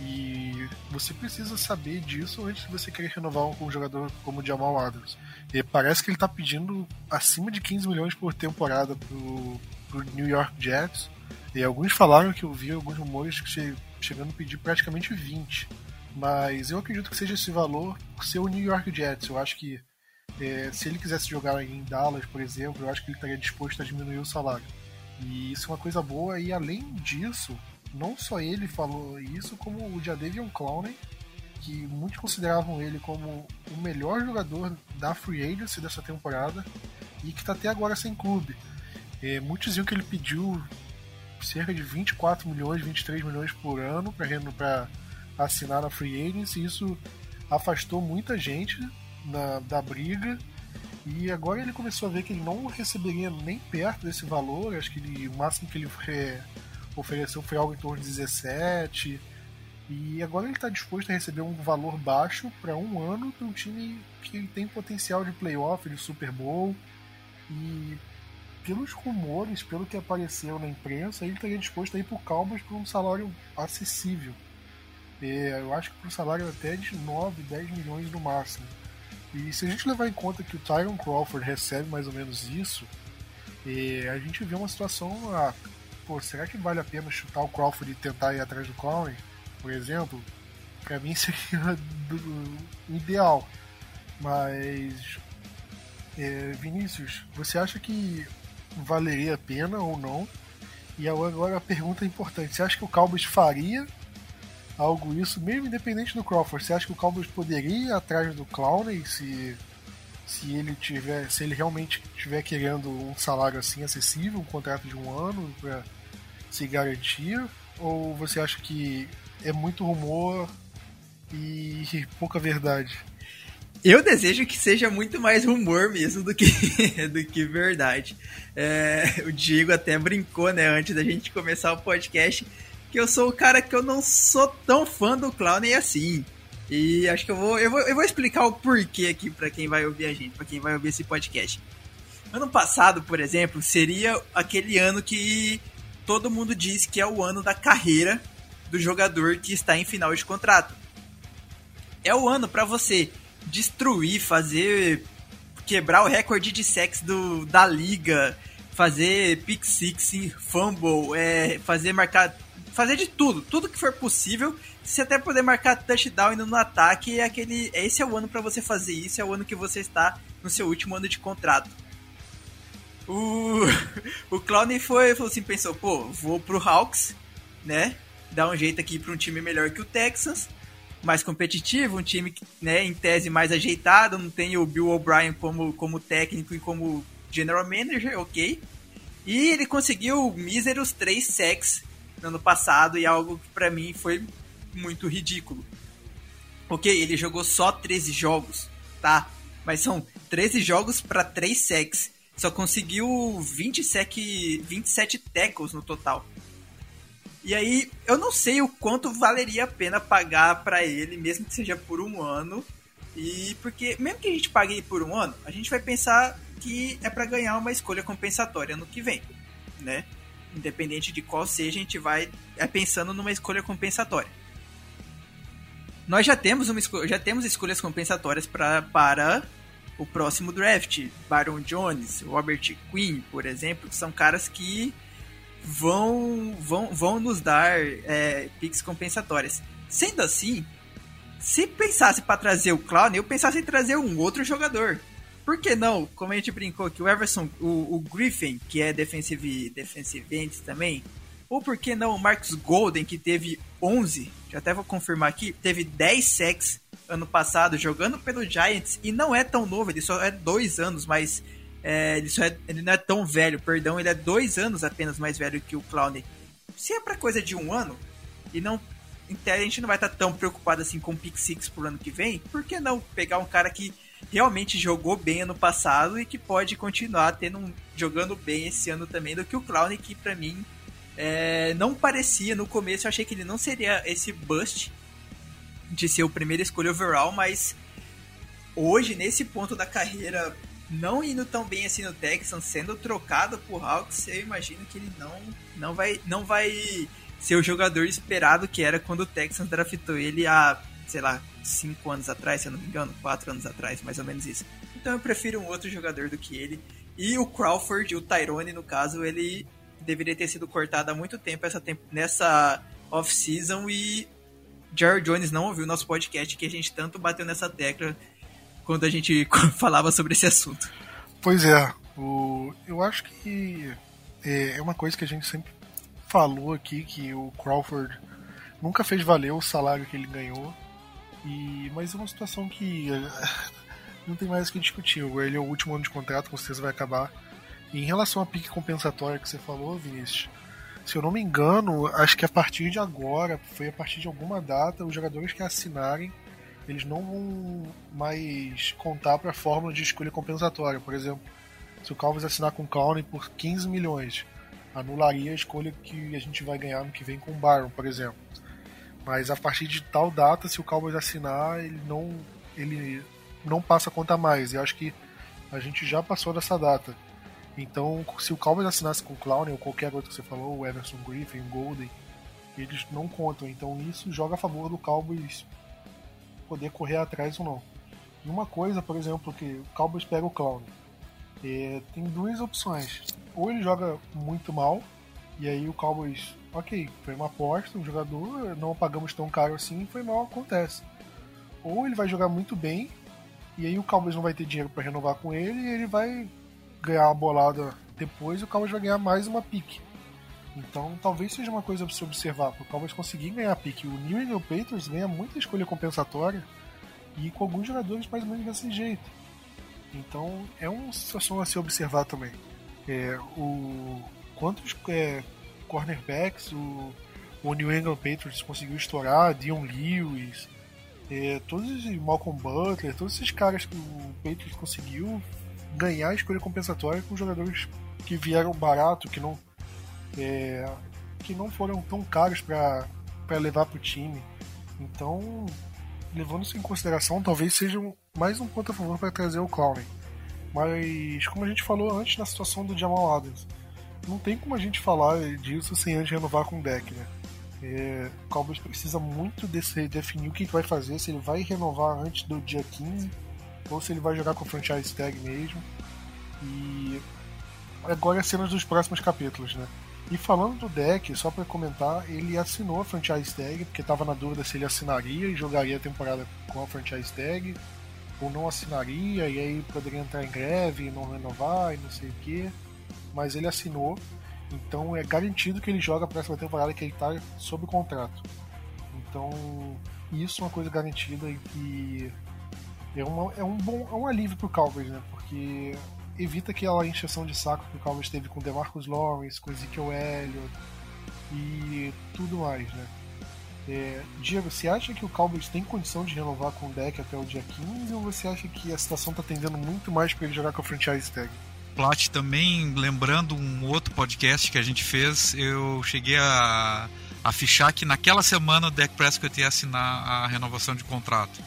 E você precisa saber disso antes de você querer renovar com um jogador como o Jamal Adams. E parece que ele está pedindo acima de 15 milhões por temporada pro, pro New York Jets. E alguns falaram que eu vi alguns rumores que chegando a pedir praticamente 20. Mas eu acredito que seja esse valor ser o New York Jets. Eu acho que é, se ele quisesse jogar em Dallas, por exemplo, eu acho que ele estaria disposto a diminuir o salário. E isso é uma coisa boa. E além disso, não só ele falou isso, como o Jadavion Clowney, que muitos consideravam ele como o melhor jogador da free agency dessa temporada e que está até agora sem clube. É, muitos diziam que ele pediu cerca de 24 milhões, 23 milhões por ano para assinar na free agency. Isso afastou muita gente na, da briga. E agora ele começou a ver que ele não receberia nem perto desse valor. Acho que ele, o máximo que ele é, ofereceu foi algo em torno de 17. E agora ele está disposto a receber um valor baixo para um ano para um time que tem potencial de playoff, de Super Bowl. E pelos rumores, pelo que apareceu na imprensa, ele estaria disposto a ir para o por um salário acessível. É, eu acho que por um salário até de 9, 10 milhões no máximo. E se a gente levar em conta que o Tyron Crawford recebe mais ou menos isso, a gente vê uma situação, ah, pô, será que vale a pena chutar o Crawford e tentar ir atrás do Conley, por exemplo? Pra mim seria o ideal. Mas, é, Vinícius, você acha que valeria a pena ou não? E agora a pergunta é importante: você acha que o Cowboys faria algo isso, mesmo independente do Crawford. Você acha que o Cowboys poderia ir atrás do Clowney se, se ele tiver, se ele realmente estiver querendo um salário assim acessível, um contrato de um ano para se garantir? Ou você acha que é muito rumor e pouca verdade. Eu desejo que seja muito mais rumor mesmo do que, do que verdade. É, o Diego até brincou, né, antes da gente começar o podcast, que eu sou o cara que eu não sou tão fã do Clowney assim. E acho que eu vou, eu vou, eu vou explicar o porquê aqui para quem vai ouvir a gente, para quem vai ouvir esse podcast. Ano passado, por exemplo, seria aquele ano que todo mundo diz que é o ano da carreira do jogador que está em final de contrato. É o ano para você destruir, fazer quebrar o recorde de sexo do, da liga, fazer pick six, fumble, é, fazer marcar, fazer de tudo, tudo que for possível. Se até poder marcar touchdown indo no ataque, é aquele, esse é o ano para você fazer isso, é o ano que você está no seu último ano de contrato. O, o Clowney foi, falou assim, pensou, pô, vou pro Hawks, né? Dar um jeito aqui para um time melhor que o Texans mais competitivo, um time né, em tese mais ajeitado, não tem o Bill O'Brien como, como técnico e como general manager, ok. E ele conseguiu míseros 3 sacks no ano passado e algo que para mim foi muito ridículo. Ok, ele jogou só 13 jogos, tá? Mas são 13 jogos para 3 sacks. Só conseguiu 20 sack, 27 tackles no total. E aí, eu não sei o quanto valeria a pena pagar para ele, mesmo que seja por um ano. E porque, mesmo que a gente pague por um ano, a gente vai pensar que é para ganhar uma escolha compensatória no que vem, né? Independente de qual seja, a gente vai é pensando numa escolha compensatória. Nós já temos, uma já temos escolhas compensatórias pra, para o próximo draft. Baron Jones, Robert Quinn, por exemplo, que são caras que vão, vão, vão nos dar é, picks compensatórias. Sendo assim, se pensasse para trazer o Clown, eu pensasse em trazer um outro jogador. Por que não? Como a gente brincou aqui, o Everson, o, o Griffin, que é defensive, defensive end também. Ou por que não o Marcus Golden, que teve 11, já até vou confirmar aqui, teve 10 sacks ano passado jogando pelo Giants e não é tão novo, ele só é dois anos, mas é, ele, é, ele, não é tão velho, perdão, ele é dois anos apenas mais velho que o Clowney. Se é pra coisa de um ano, e não. a gente não vai estar tão preocupado assim com o Pick Six pro ano que vem, por que não pegar um cara que realmente jogou bem ano passado e que pode continuar tendo um, jogando bem esse ano também do que o Clowney, que para mim é, não parecia no começo, eu achei que ele não seria esse bust de ser o primeiro escolha overall, mas hoje, nesse ponto da carreira, não indo tão bem assim no Texans, sendo trocado por Hawks, eu imagino que ele não, não, vai, não vai ser o jogador esperado que era quando o Texans draftou ele há, sei lá, 5 anos atrás, se eu não me engano, 4 anos atrás, mais ou menos isso. Então eu prefiro um outro jogador do que ele. E o Crawford, o Tyrone, no caso, ele deveria ter sido cortado há muito tempo essa temp nessa off-season e Jared Jones não ouviu nosso podcast que a gente tanto bateu nessa tecla quando a gente falava sobre esse assunto. Pois é, o, eu acho que é, é uma coisa que a gente sempre falou aqui que o Crawford nunca fez valer o salário que ele ganhou. E, mas é uma situação que não tem mais o que discutir. Ele é o último ano de contrato, com certeza vai acabar. Em relação à pique compensatória que você falou, Vinícius, se eu não me engano, acho que a partir de agora, foi a partir de alguma data, os jogadores que assinarem eles não vão mais contar para a fórmula de escolha compensatória. Por exemplo, se o Cowboys assinar com o Clowney por 15 milhões, anularia a escolha que a gente vai ganhar no que vem com o Byron, por exemplo. Mas a partir de tal data, se o Cowboys assinar, ele não, ele não passa a conta mais. E acho que a gente já passou dessa data. Então, se o Cowboys assinasse com o Clown ou qualquer outro que você falou, o Everson Griffin, o Golden, eles não contam. Então, isso joga a favor do Cowboys poder correr atrás ou não. E uma coisa, por exemplo, que o Cowboys pega o Clown. É, tem duas opções. Ou ele joga muito mal, e aí o Cowboys, ok, foi uma aposta, um jogador, não pagamos tão caro assim, foi mal, acontece. Ou ele vai jogar muito bem, e aí o Cowboys não vai ter dinheiro para renovar com ele, e ele vai ganhar a bolada depois, o Cowboys vai ganhar mais uma pique. Então talvez seja uma coisa para se observar, porque o Cowboys conseguir ganhar pique. O New England Patriots ganha muita escolha compensatória e com alguns jogadores mais ou menos desse jeito. Então é uma situação a se observar também. É, o quantos é, cornerbacks o, o New England Patriots conseguiu estourar, Dion Lewis, É, todos os Malcolm Butler, todos esses caras que o Patriots conseguiu ganhar a escolha compensatória com jogadores que vieram barato, que não é, que não foram tão caros para levar para o time. Então, levando isso em consideração, talvez seja mais um ponto a favor para trazer o Clowney. Mas, como a gente falou antes na situação do Jamal Adams, não tem como a gente falar disso sem antes renovar com o deck, né? É, o Cowboys precisa muito desse, definir o que, vai fazer, se ele vai renovar antes do dia 15 ou se ele vai jogar com franchise tag mesmo. E agora é cenas dos próximos capítulos, né? E falando do deck, só para comentar, ele assinou a franchise tag, porque estava na dúvida se ele assinaria e jogaria a temporada com a franchise tag, ou não assinaria, e aí poderia entrar em greve e não renovar e não sei o que. Mas ele assinou, então é garantido que ele joga a próxima temporada que ele está sob contrato. Então, isso é uma coisa garantida e que é, uma, é um bom é um alívio pro Cowboys, né? Porque evita aquela encheção de saco que o Cowboys teve com DeMarcus Lawrence, com Ezekiel Elliott e tudo mais, né? É, Diego, você acha que o Cowboys tem condição de renovar com o deck até o dia 15 ou você acha que a situação está tendendo muito mais para ele jogar com a franchise tag? Plat, também lembrando um outro podcast que a gente fez, eu cheguei a, a fichar que naquela semana o Dak Prescott ia assinar a renovação de contrato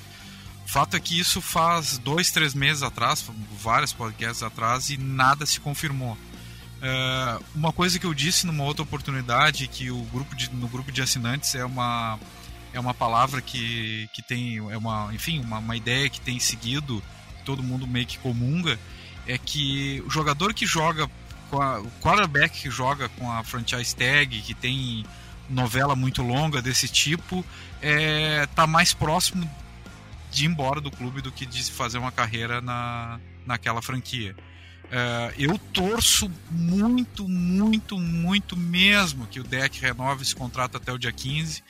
fato é que isso faz dois, três meses atrás, vários podcasts atrás, e nada se confirmou. Uh, uma coisa que eu disse numa outra oportunidade, que o grupo de, no grupo de assinantes é uma, é uma palavra que, que tem, é uma, enfim, uma, uma ideia que tem seguido, todo mundo meio que comunga, é que o jogador que joga, a, o quarterback que joga com a franchise tag, que tem novela muito longa desse tipo, é, tá mais próximo de ir embora do clube do que de fazer uma carreira na, naquela franquia. Uh, eu torço muito, muito, muito mesmo que o deck renove esse contrato até o dia 15.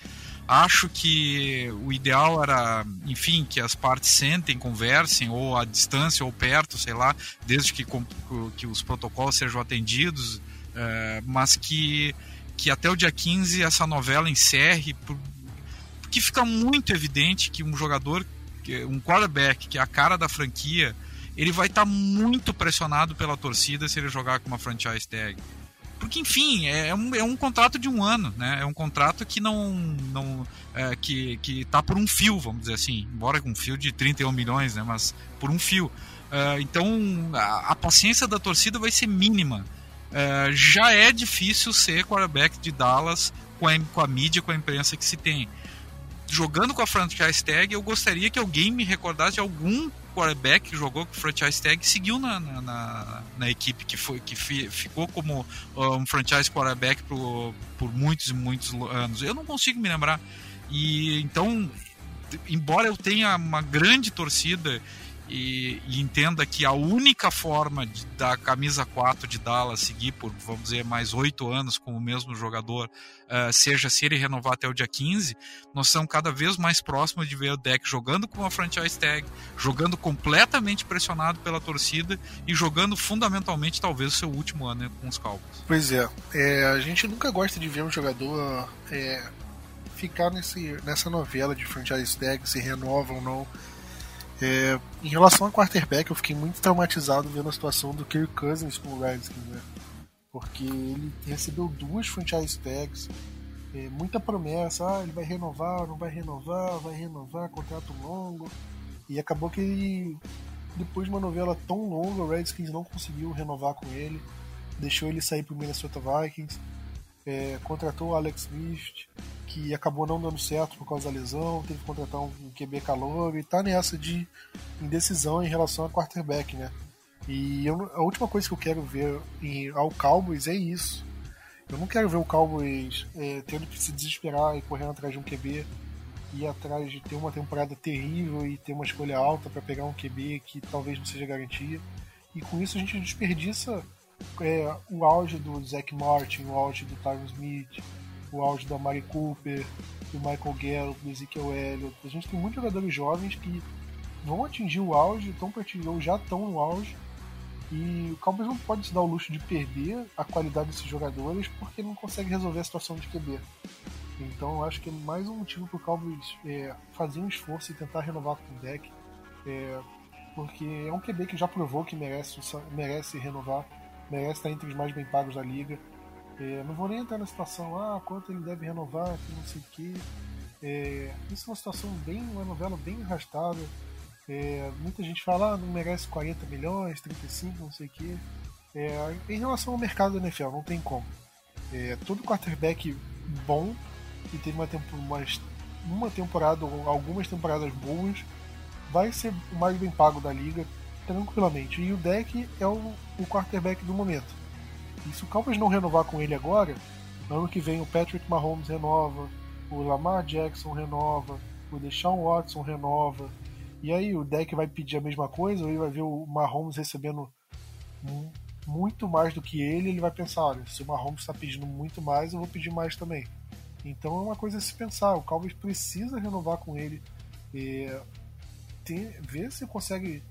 Acho que o ideal era, enfim, que as partes sentem, conversem, ou à distância ou perto, sei lá, desde que, que os protocolos sejam atendidos, uh, mas que, que até o dia 15 essa novela encerre, porque fica muito evidente que um jogador um quarterback que é a cara da franquia, ele vai estar tá muito pressionado pela torcida se ele jogar com uma franchise tag. Porque, enfim, é, é um, é um contrato de um ano, né? É um contrato que não. não é, que, que tá por um fio, vamos dizer assim. Embora com um fio de 31 milhões, né? Mas por um fio. Uh, então, a, a, paciência da torcida vai ser mínima. Uh, já é difícil ser quarterback de Dallas com a, com a mídia, com a imprensa que se tem jogando com a franchise tag, eu gostaria que alguém me recordasse de algum quarterback que jogou com franchise tag e seguiu na, na, na, na, equipe que foi que fi, ficou como um franchise quarterback por, por muitos e muitos anos. Eu não consigo me lembrar. E então, embora eu tenha uma grande torcida e, e, entenda que a única forma de, da camisa 4 de Dallas seguir por, vamos dizer, mais oito anos com o mesmo jogador, uh, seja se ele renovar até o dia 15, nós estamos cada vez mais próximos de ver o deck jogando com a franchise tag, jogando completamente pressionado pela torcida e jogando fundamentalmente talvez o seu último ano com os Cowboys. Pois é, é a gente nunca gosta de ver um jogador é, ficar nesse, nessa novela de franchise tag, se renova ou não é, em relação a quarterback, eu fiquei muito traumatizado vendo a situação do Kirk Cousins com o Redskins, né? Porque ele recebeu duas franchise tags, é, muita promessa, ah, ele vai renovar, não vai renovar, vai renovar, contrato longo. E acabou que ele, depois de uma novela tão longa, o Redskins não conseguiu renovar com ele, deixou ele sair para o Minnesota Vikings, é, contratou o Alex Smith, que acabou não dando certo por causa da lesão, teve que contratar um QB calor e tá nessa de indecisão em relação a quarterback, né? E eu, a última coisa que eu quero ver em, ao Cowboys é isso. Eu não quero ver o Cowboys é, tendo que se desesperar e correndo atrás de um QB, ir atrás de ter uma temporada terrível e ter uma escolha alta para pegar um QB que talvez não seja garantia. E com isso a gente desperdiça é, o auge do Zach Martin, o auge do Tyron Smith, o auge da Mari Cooper, do Michael Gallup, do Ezekiel Elliott. A gente tem muitos jogadores jovens que vão atingir o auge, estão ou já estão no auge. E o Cowboys não pode se dar o luxo de perder a qualidade desses jogadores porque não consegue resolver a situação de QB. Então eu acho que é mais um motivo para o Cowboys é, fazer um esforço e tentar renovar com o deck. É, porque é um QB que já provou que merece, merece renovar, merece estar entre os mais bem pagos da liga. É, não vou nem entrar na situação, ah, quanto ele deve renovar, que não sei o que. É, isso é uma situação bem, uma novela bem arrastada. É, muita gente fala, ah, não merece 40 milhões, 35, não sei o que. É, em relação ao mercado da NFL, não tem como. É, todo quarterback bom que teve uma, tempo, uma, uma temporada ou algumas temporadas boas vai ser o mais bem pago da liga tranquilamente. E o deck é o, o quarterback do momento. E se o Cowboys não renovar com ele agora, ano que vem o Patrick Mahomes renova, o Lamar Jackson renova, o Deshaun Watson renova. E aí o deck vai pedir a mesma coisa, ou ele vai ver o Mahomes recebendo muito mais do que ele, ele vai pensar, olha, se o Mahomes está pedindo muito mais, eu vou pedir mais também. Então é uma coisa a se pensar, o Cowboys precisa renovar com ele, é, ter, ver se consegue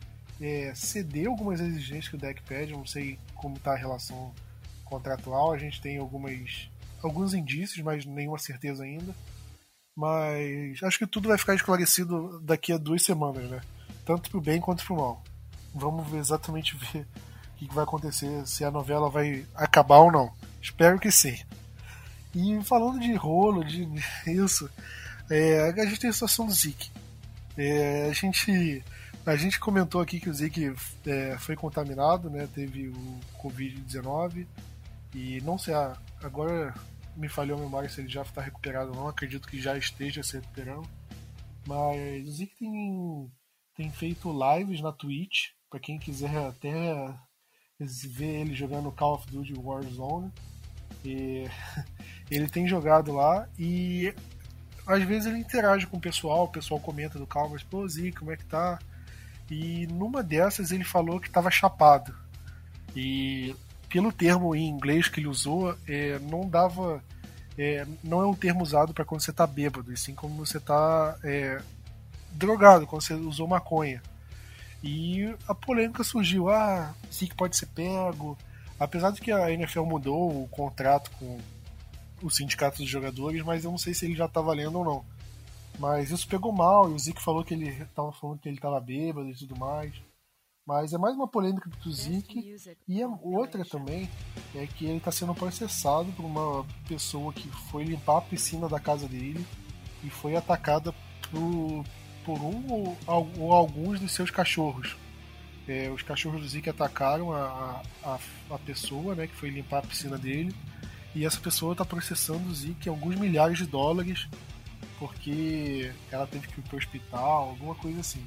é, ceder algumas exigências que o deck pede, não sei como está a relação contratual, a gente tem algumas alguns indícios, mas nenhuma certeza ainda. Mas acho que tudo vai ficar esclarecido daqui a duas semanas, né? Tanto pro bem quanto pro mal. Vamos exatamente ver o que vai acontecer, se a novela vai acabar ou não. Espero que sim. E falando de rolo, de isso, é, a gente tem a situação do Zeke. É, a gente a gente comentou aqui que o Zeke é, foi contaminado, né? Teve o Covid-19 e não sei, agora me falhou a memória se ele já está recuperado ou não. Acredito que já esteja se recuperando. Mas o Zeke tem, tem feito lives na Twitch, para quem quiser até ver ele jogando Call of Duty Warzone. E ele tem jogado lá e às vezes ele interage com o pessoal, o pessoal comenta do Cowboys, pô, Zeke, como é que tá? E numa dessas ele falou que estava chapado. E pelo termo em inglês que ele usou, é, não dava. É, não é um termo usado para quando você está bêbado, e sim como você está é, drogado, quando você usou maconha. E a polêmica surgiu: ah, Zeke pode ser pego. Apesar de que a NFL mudou o contrato com o sindicato dos jogadores, mas eu não sei se ele já tá valendo ou não. Mas isso pegou mal, e o Zeke falou que ele tava falando que ele tava bêbado e tudo mais. Mas é mais uma polêmica do Zeke. E a outra também é que ele está sendo processado por uma pessoa que foi limpar a piscina da casa dele e foi atacada por, por um ou, ou alguns dos seus cachorros. É, os cachorros do Zeke atacaram a, a, a, pessoa né, que foi limpar a piscina dele. E essa pessoa está processando o Zeke alguns milhares de dólares porque ela teve que ir para o hospital, alguma coisa assim.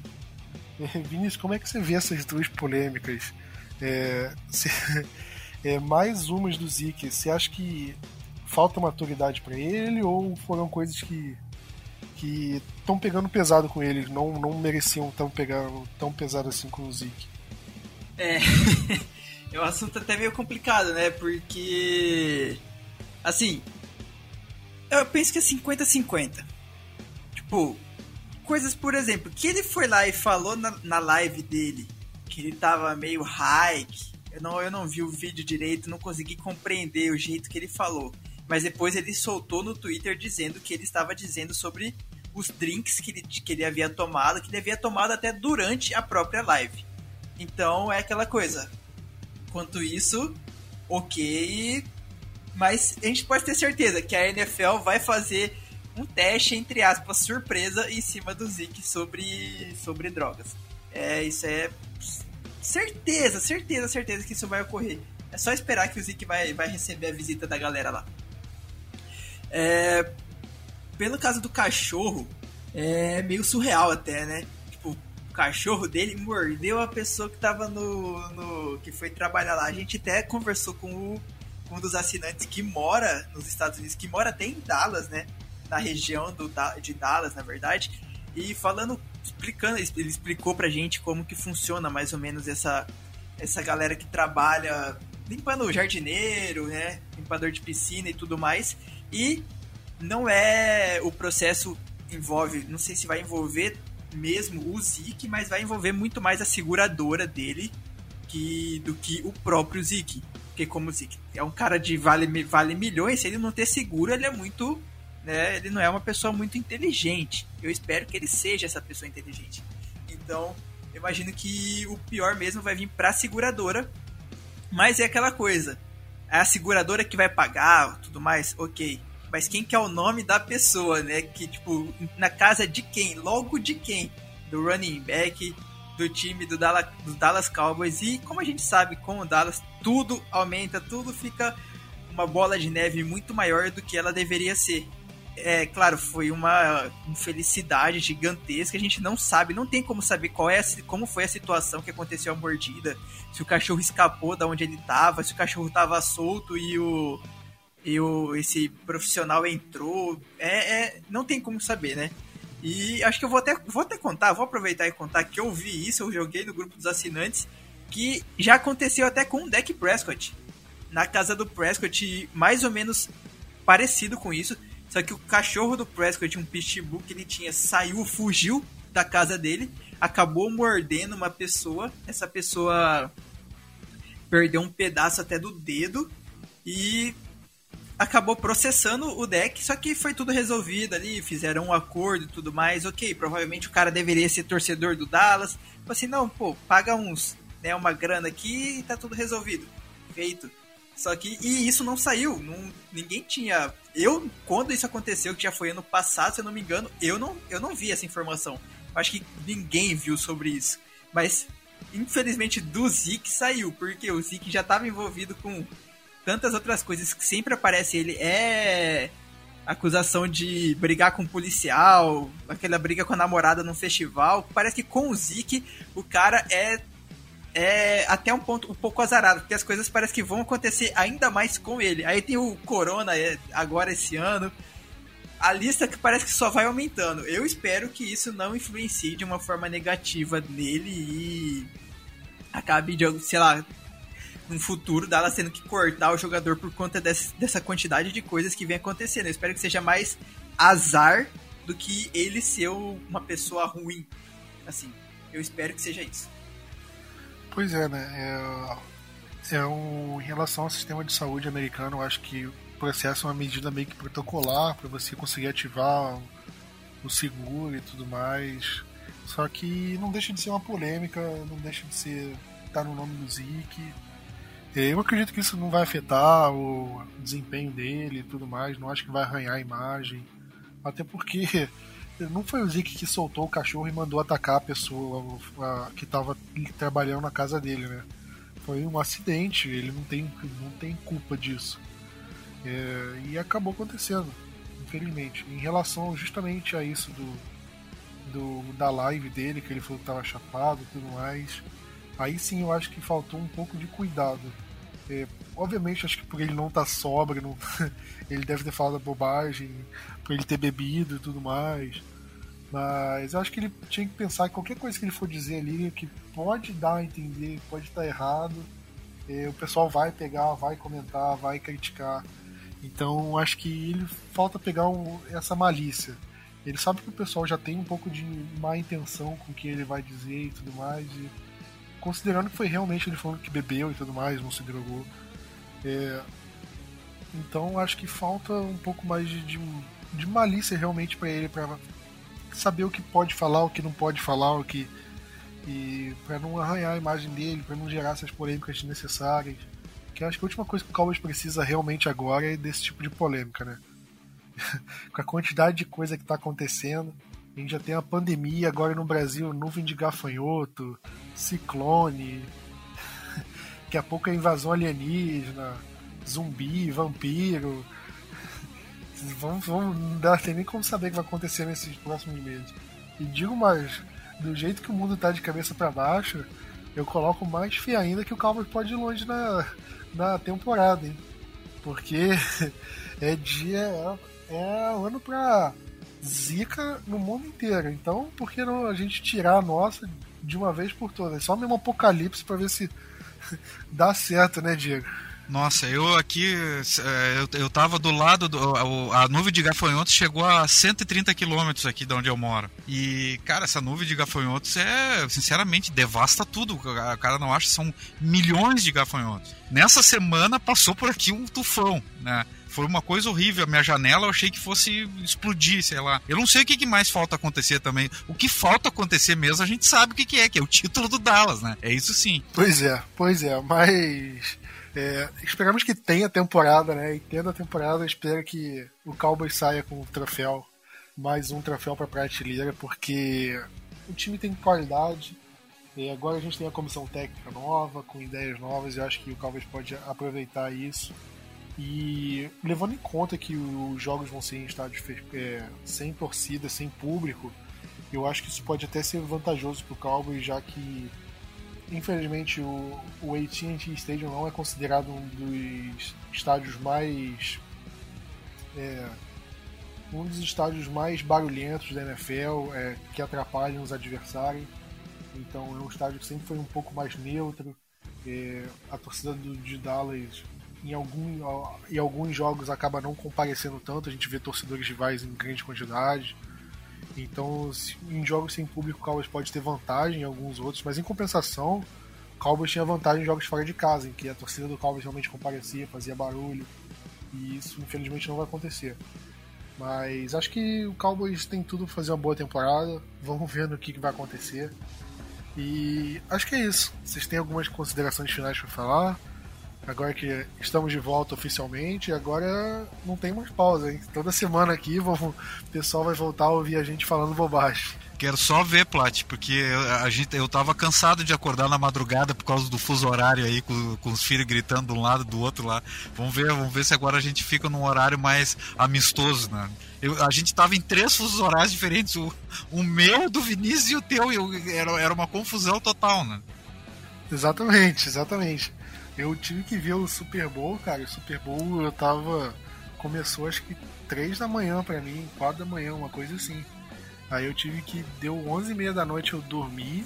Vinícius, como é que você vê essas duas polêmicas? É, se, é, mais umas do Zeke, você acha que falta maturidade para ele ou foram coisas que que estão pegando pesado com ele, não, não mereciam tão pegar tão pesado assim com o Zeke? É, é um assunto até meio complicado, né? Porque assim, eu penso que é 50-50. Tipo, coisas, por exemplo, que ele foi lá e falou na, na live dele que ele tava meio hike. Eu não, eu não vi o vídeo direito, não consegui compreender o jeito que ele falou. Mas depois ele soltou no Twitter dizendo que ele estava dizendo sobre os drinks que ele, que ele havia tomado, que ele havia tomado até durante a própria live. Então é aquela coisa. Quanto isso, ok. Mas a gente pode ter certeza que a NFL vai fazer um teste, entre aspas, surpresa em cima do Zeke sobre, sobre drogas. É, isso é certeza, certeza, certeza que isso vai ocorrer. É só esperar que o Zeke vai, vai receber a visita da galera lá. É, pelo caso do cachorro, é meio surreal até, né? Tipo, o cachorro dele mordeu a pessoa que tava no, no. que foi trabalhar lá. A gente até conversou com, o, com um dos assinantes que mora nos Estados Unidos, que mora até em Dallas, né? Na região do, de Dallas, na verdade. E falando, explicando, ele explicou pra gente como que funciona mais ou menos essa, essa galera que trabalha limpando o jardineiro, né? Limpador de piscina e tudo mais. E não é o processo envolve, não sei se vai envolver mesmo o Zik, mas vai envolver muito mais a seguradora dele que, do que o próprio Zik. Porque como o Zik é um cara de vale, vale milhões, se ele não ter seguro, ele é muito né? Ele não é uma pessoa muito inteligente. Eu espero que ele seja essa pessoa inteligente. Então, eu imagino que o pior mesmo vai vir para a seguradora. Mas é aquela coisa. É a seguradora que vai pagar, tudo mais, ok. Mas quem que é o nome da pessoa, né? Que, tipo, na casa de quem? Logo de quem? Do running back, do time do Dallas, do Dallas Cowboys. E como a gente sabe, com o Dallas, tudo aumenta, tudo fica uma bola de neve muito maior do que ela deveria ser. É, claro, foi uma infelicidade gigantesca. A gente não sabe, não tem como saber qual é a, como foi a situação que aconteceu a mordida. Se o cachorro escapou da onde ele estava, se o cachorro estava solto e o, e o esse profissional entrou. É, é, não tem como saber, né? E acho que eu vou até, vou até contar, vou aproveitar e contar que eu vi isso, eu joguei no grupo dos assinantes, que já aconteceu até com o Deck Prescott. Na casa do Prescott, mais ou menos parecido com isso. Só que o cachorro do Prescott, um pitbull que ele tinha, saiu, fugiu da casa dele, acabou mordendo uma pessoa. Essa pessoa perdeu um pedaço até do dedo e acabou processando o deck, só que foi tudo resolvido ali, fizeram um acordo e tudo mais. Ok, provavelmente o cara deveria ser torcedor do Dallas. Assim, não, pô, paga uns, né, uma grana aqui e tá tudo resolvido. Feito. Só que, e isso não saiu, não, ninguém tinha. Eu, quando isso aconteceu, que já foi ano passado, se eu não me engano, eu não, eu não vi essa informação. Acho que ninguém viu sobre isso. Mas, infelizmente, do Zeke saiu, porque o Zeke já estava envolvido com tantas outras coisas que sempre aparece ele é acusação de brigar com um policial, aquela briga com a namorada num festival. Parece que com o Zeke o cara é é até um ponto um pouco azarado, porque as coisas parecem que vão acontecer ainda mais com ele. Aí tem o Corona é, agora esse ano. A lista que parece que só vai aumentando. Eu espero que isso não influencie de uma forma negativa nele e acabe de, sei lá, no futuro dela tendo que cortar o jogador por conta desse, dessa quantidade de coisas que vem acontecendo. Eu espero que seja mais azar do que ele ser uma pessoa ruim. Assim, eu espero que seja isso. Pois é, né? É, é um, em relação ao sistema de saúde americano, eu acho que o processo é uma medida meio que protocolar para você conseguir ativar o seguro e tudo mais. Só que não deixa de ser uma polêmica, não deixa de ser tá no nome do Zeke. Eu acredito que isso não vai afetar o desempenho dele e tudo mais, não acho que vai arranhar a imagem. Até porque não foi o Zeke que soltou o cachorro e mandou atacar a pessoa a, que estava trabalhando na casa dele, né? Foi um acidente, ele não tem, não tem culpa disso. É, e acabou acontecendo, infelizmente. Em relação justamente a isso do, do da live dele, que ele falou que estava chapado e tudo mais, aí sim eu acho que faltou um pouco de cuidado é, obviamente, acho que por ele não estar tá sóbrio, não, ele deve ter falado bobagem, por ele ter bebido e tudo mais. Mas eu acho que ele tinha que pensar que qualquer coisa que ele for dizer ali, que pode dar a entender, pode estar errado, é, o pessoal vai pegar, vai comentar, vai criticar. Então acho que ele falta pegar um, essa malícia. Ele sabe que o pessoal já tem um pouco de má intenção com o que ele vai dizer e tudo mais. E considerando que foi realmente ele falando que bebeu e tudo mais, não se drogou. É, então acho que falta um pouco mais de, de, de malícia realmente para ele, para saber o que pode falar, o que não pode falar, o que e para não arranhar a imagem dele, para não gerar essas polêmicas desnecessárias. Que acho que a última coisa que o Cowboys precisa realmente agora é desse tipo de polêmica, né? Com a quantidade de coisa que está acontecendo, a gente já tem a pandemia agora no Brasil, nuvem de gafanhoto, ciclone, daqui a pouco é invasão alienígena, zumbi, vampiro. Vamos, vamos, não dá nem como saber o que vai acontecer nesses próximos meses. E digo mais, do jeito que o mundo tá de cabeça para baixo, eu coloco mais fé ainda que o Cowboys pode ir longe na, na temporada, hein? Porque é dia. É, é ano pra zica no mundo inteiro. Então, por que não a gente tirar a nossa de uma vez por todas? Só mesmo apocalipse para ver se dá certo, né, Diego? Nossa, eu aqui, é, eu, eu tava do lado, do, a, a nuvem de gafanhotos chegou a 130 quilômetros aqui de onde eu moro. E, cara, essa nuvem de gafanhotos é, sinceramente, devasta tudo. O cara não acha, são milhões de gafanhotos. Nessa semana passou por aqui um tufão, né? Foi uma coisa horrível. A minha janela eu achei que fosse explodir, sei lá. Eu não sei o que, mais falta acontecer também. O que falta acontecer mesmo, a gente sabe o que, que é, que é o título do Dallas, né? É isso sim. Pois é, pois é, mas é, esperamos que tenha temporada, né? E tendo a temporada, espero que o Cowboys saia com o troféu, mais um troféu para prateleira, porque o time tem qualidade. E agora a gente tem a comissão técnica nova, com ideias novas, e acho que o Cowboys pode aproveitar isso. E levando em conta que os jogos vão ser em estádios é, sem torcida, sem público, eu acho que isso pode até ser vantajoso para o Cowboys, já que infelizmente o, o AT&T Stadium não é considerado um dos estádios mais é, um dos estádios mais barulhentos da NFL é, que atrapalham os adversários. Então é um estádio que sempre foi um pouco mais neutro. É, a torcida do, de Dallas em, algum, em alguns jogos acaba não comparecendo tanto. A gente vê torcedores rivais em grande quantidade então, em jogos sem público, o Cowboys pode ter vantagem em alguns outros, mas em compensação, o Cowboys tinha vantagem em jogos fora de casa, em que a torcida do Cowboys realmente comparecia, fazia barulho, e isso infelizmente não vai acontecer. Mas acho que o Cowboys tem tudo para fazer uma boa temporada. Vamos ver no que, que vai acontecer. E acho que é isso. Vocês têm algumas considerações finais para falar? Agora que estamos de volta oficialmente, agora não tem mais pausa, hein? Toda semana aqui vamos, o pessoal vai voltar a ouvir a gente falando bobagem. Quero só ver, Plat, porque a gente, eu tava cansado de acordar na madrugada por causa do fuso horário aí, com, com os filhos gritando de um lado do outro lá. Vamos ver, vamos ver se agora a gente fica num horário mais amistoso, né? Eu, a gente tava em três fusos horários diferentes, o, o meu, do Vinícius e o teu, eu, era, era uma confusão total, né? Exatamente, exatamente. Eu tive que ver o Super Bowl, cara. O Super Bowl eu tava. Começou acho que 3 da manhã pra mim, 4 da manhã, uma coisa assim. Aí eu tive que. Deu 11 e meia da noite eu dormi.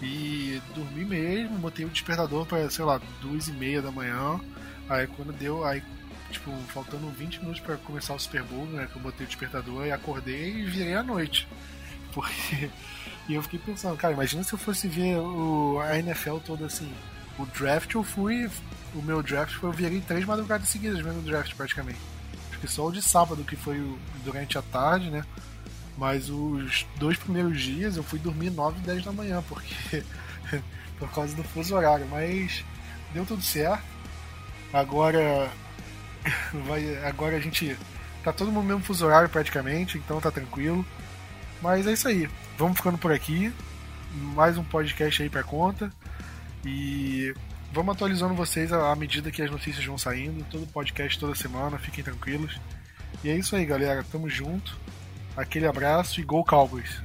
E dormi mesmo, botei o despertador pra, sei lá, 2 e meia da manhã. Aí quando deu, aí, tipo, faltando 20 minutos para começar o Super Bowl, né? Que eu botei o despertador e acordei e virei à noite. Porque. E eu fiquei pensando, cara, imagina se eu fosse ver o, a NFL toda assim o draft eu fui. O meu draft foi, eu virei três madrugadas seguidas vendo o draft praticamente. Acho que só o de sábado que foi durante a tarde, né? Mas os dois primeiros dias eu fui dormir 9 e 10 da manhã, porque. por causa do fuso horário. Mas deu tudo certo. Agora. Vai, agora a gente. Tá todo mundo no mesmo fuso horário praticamente, então tá tranquilo. Mas é isso aí. Vamos ficando por aqui. Mais um podcast aí pra conta. E vamos atualizando vocês à medida que as notícias vão saindo. Todo podcast toda semana, fiquem tranquilos. E é isso aí, galera. Tamo junto. Aquele abraço e Go Cowboys!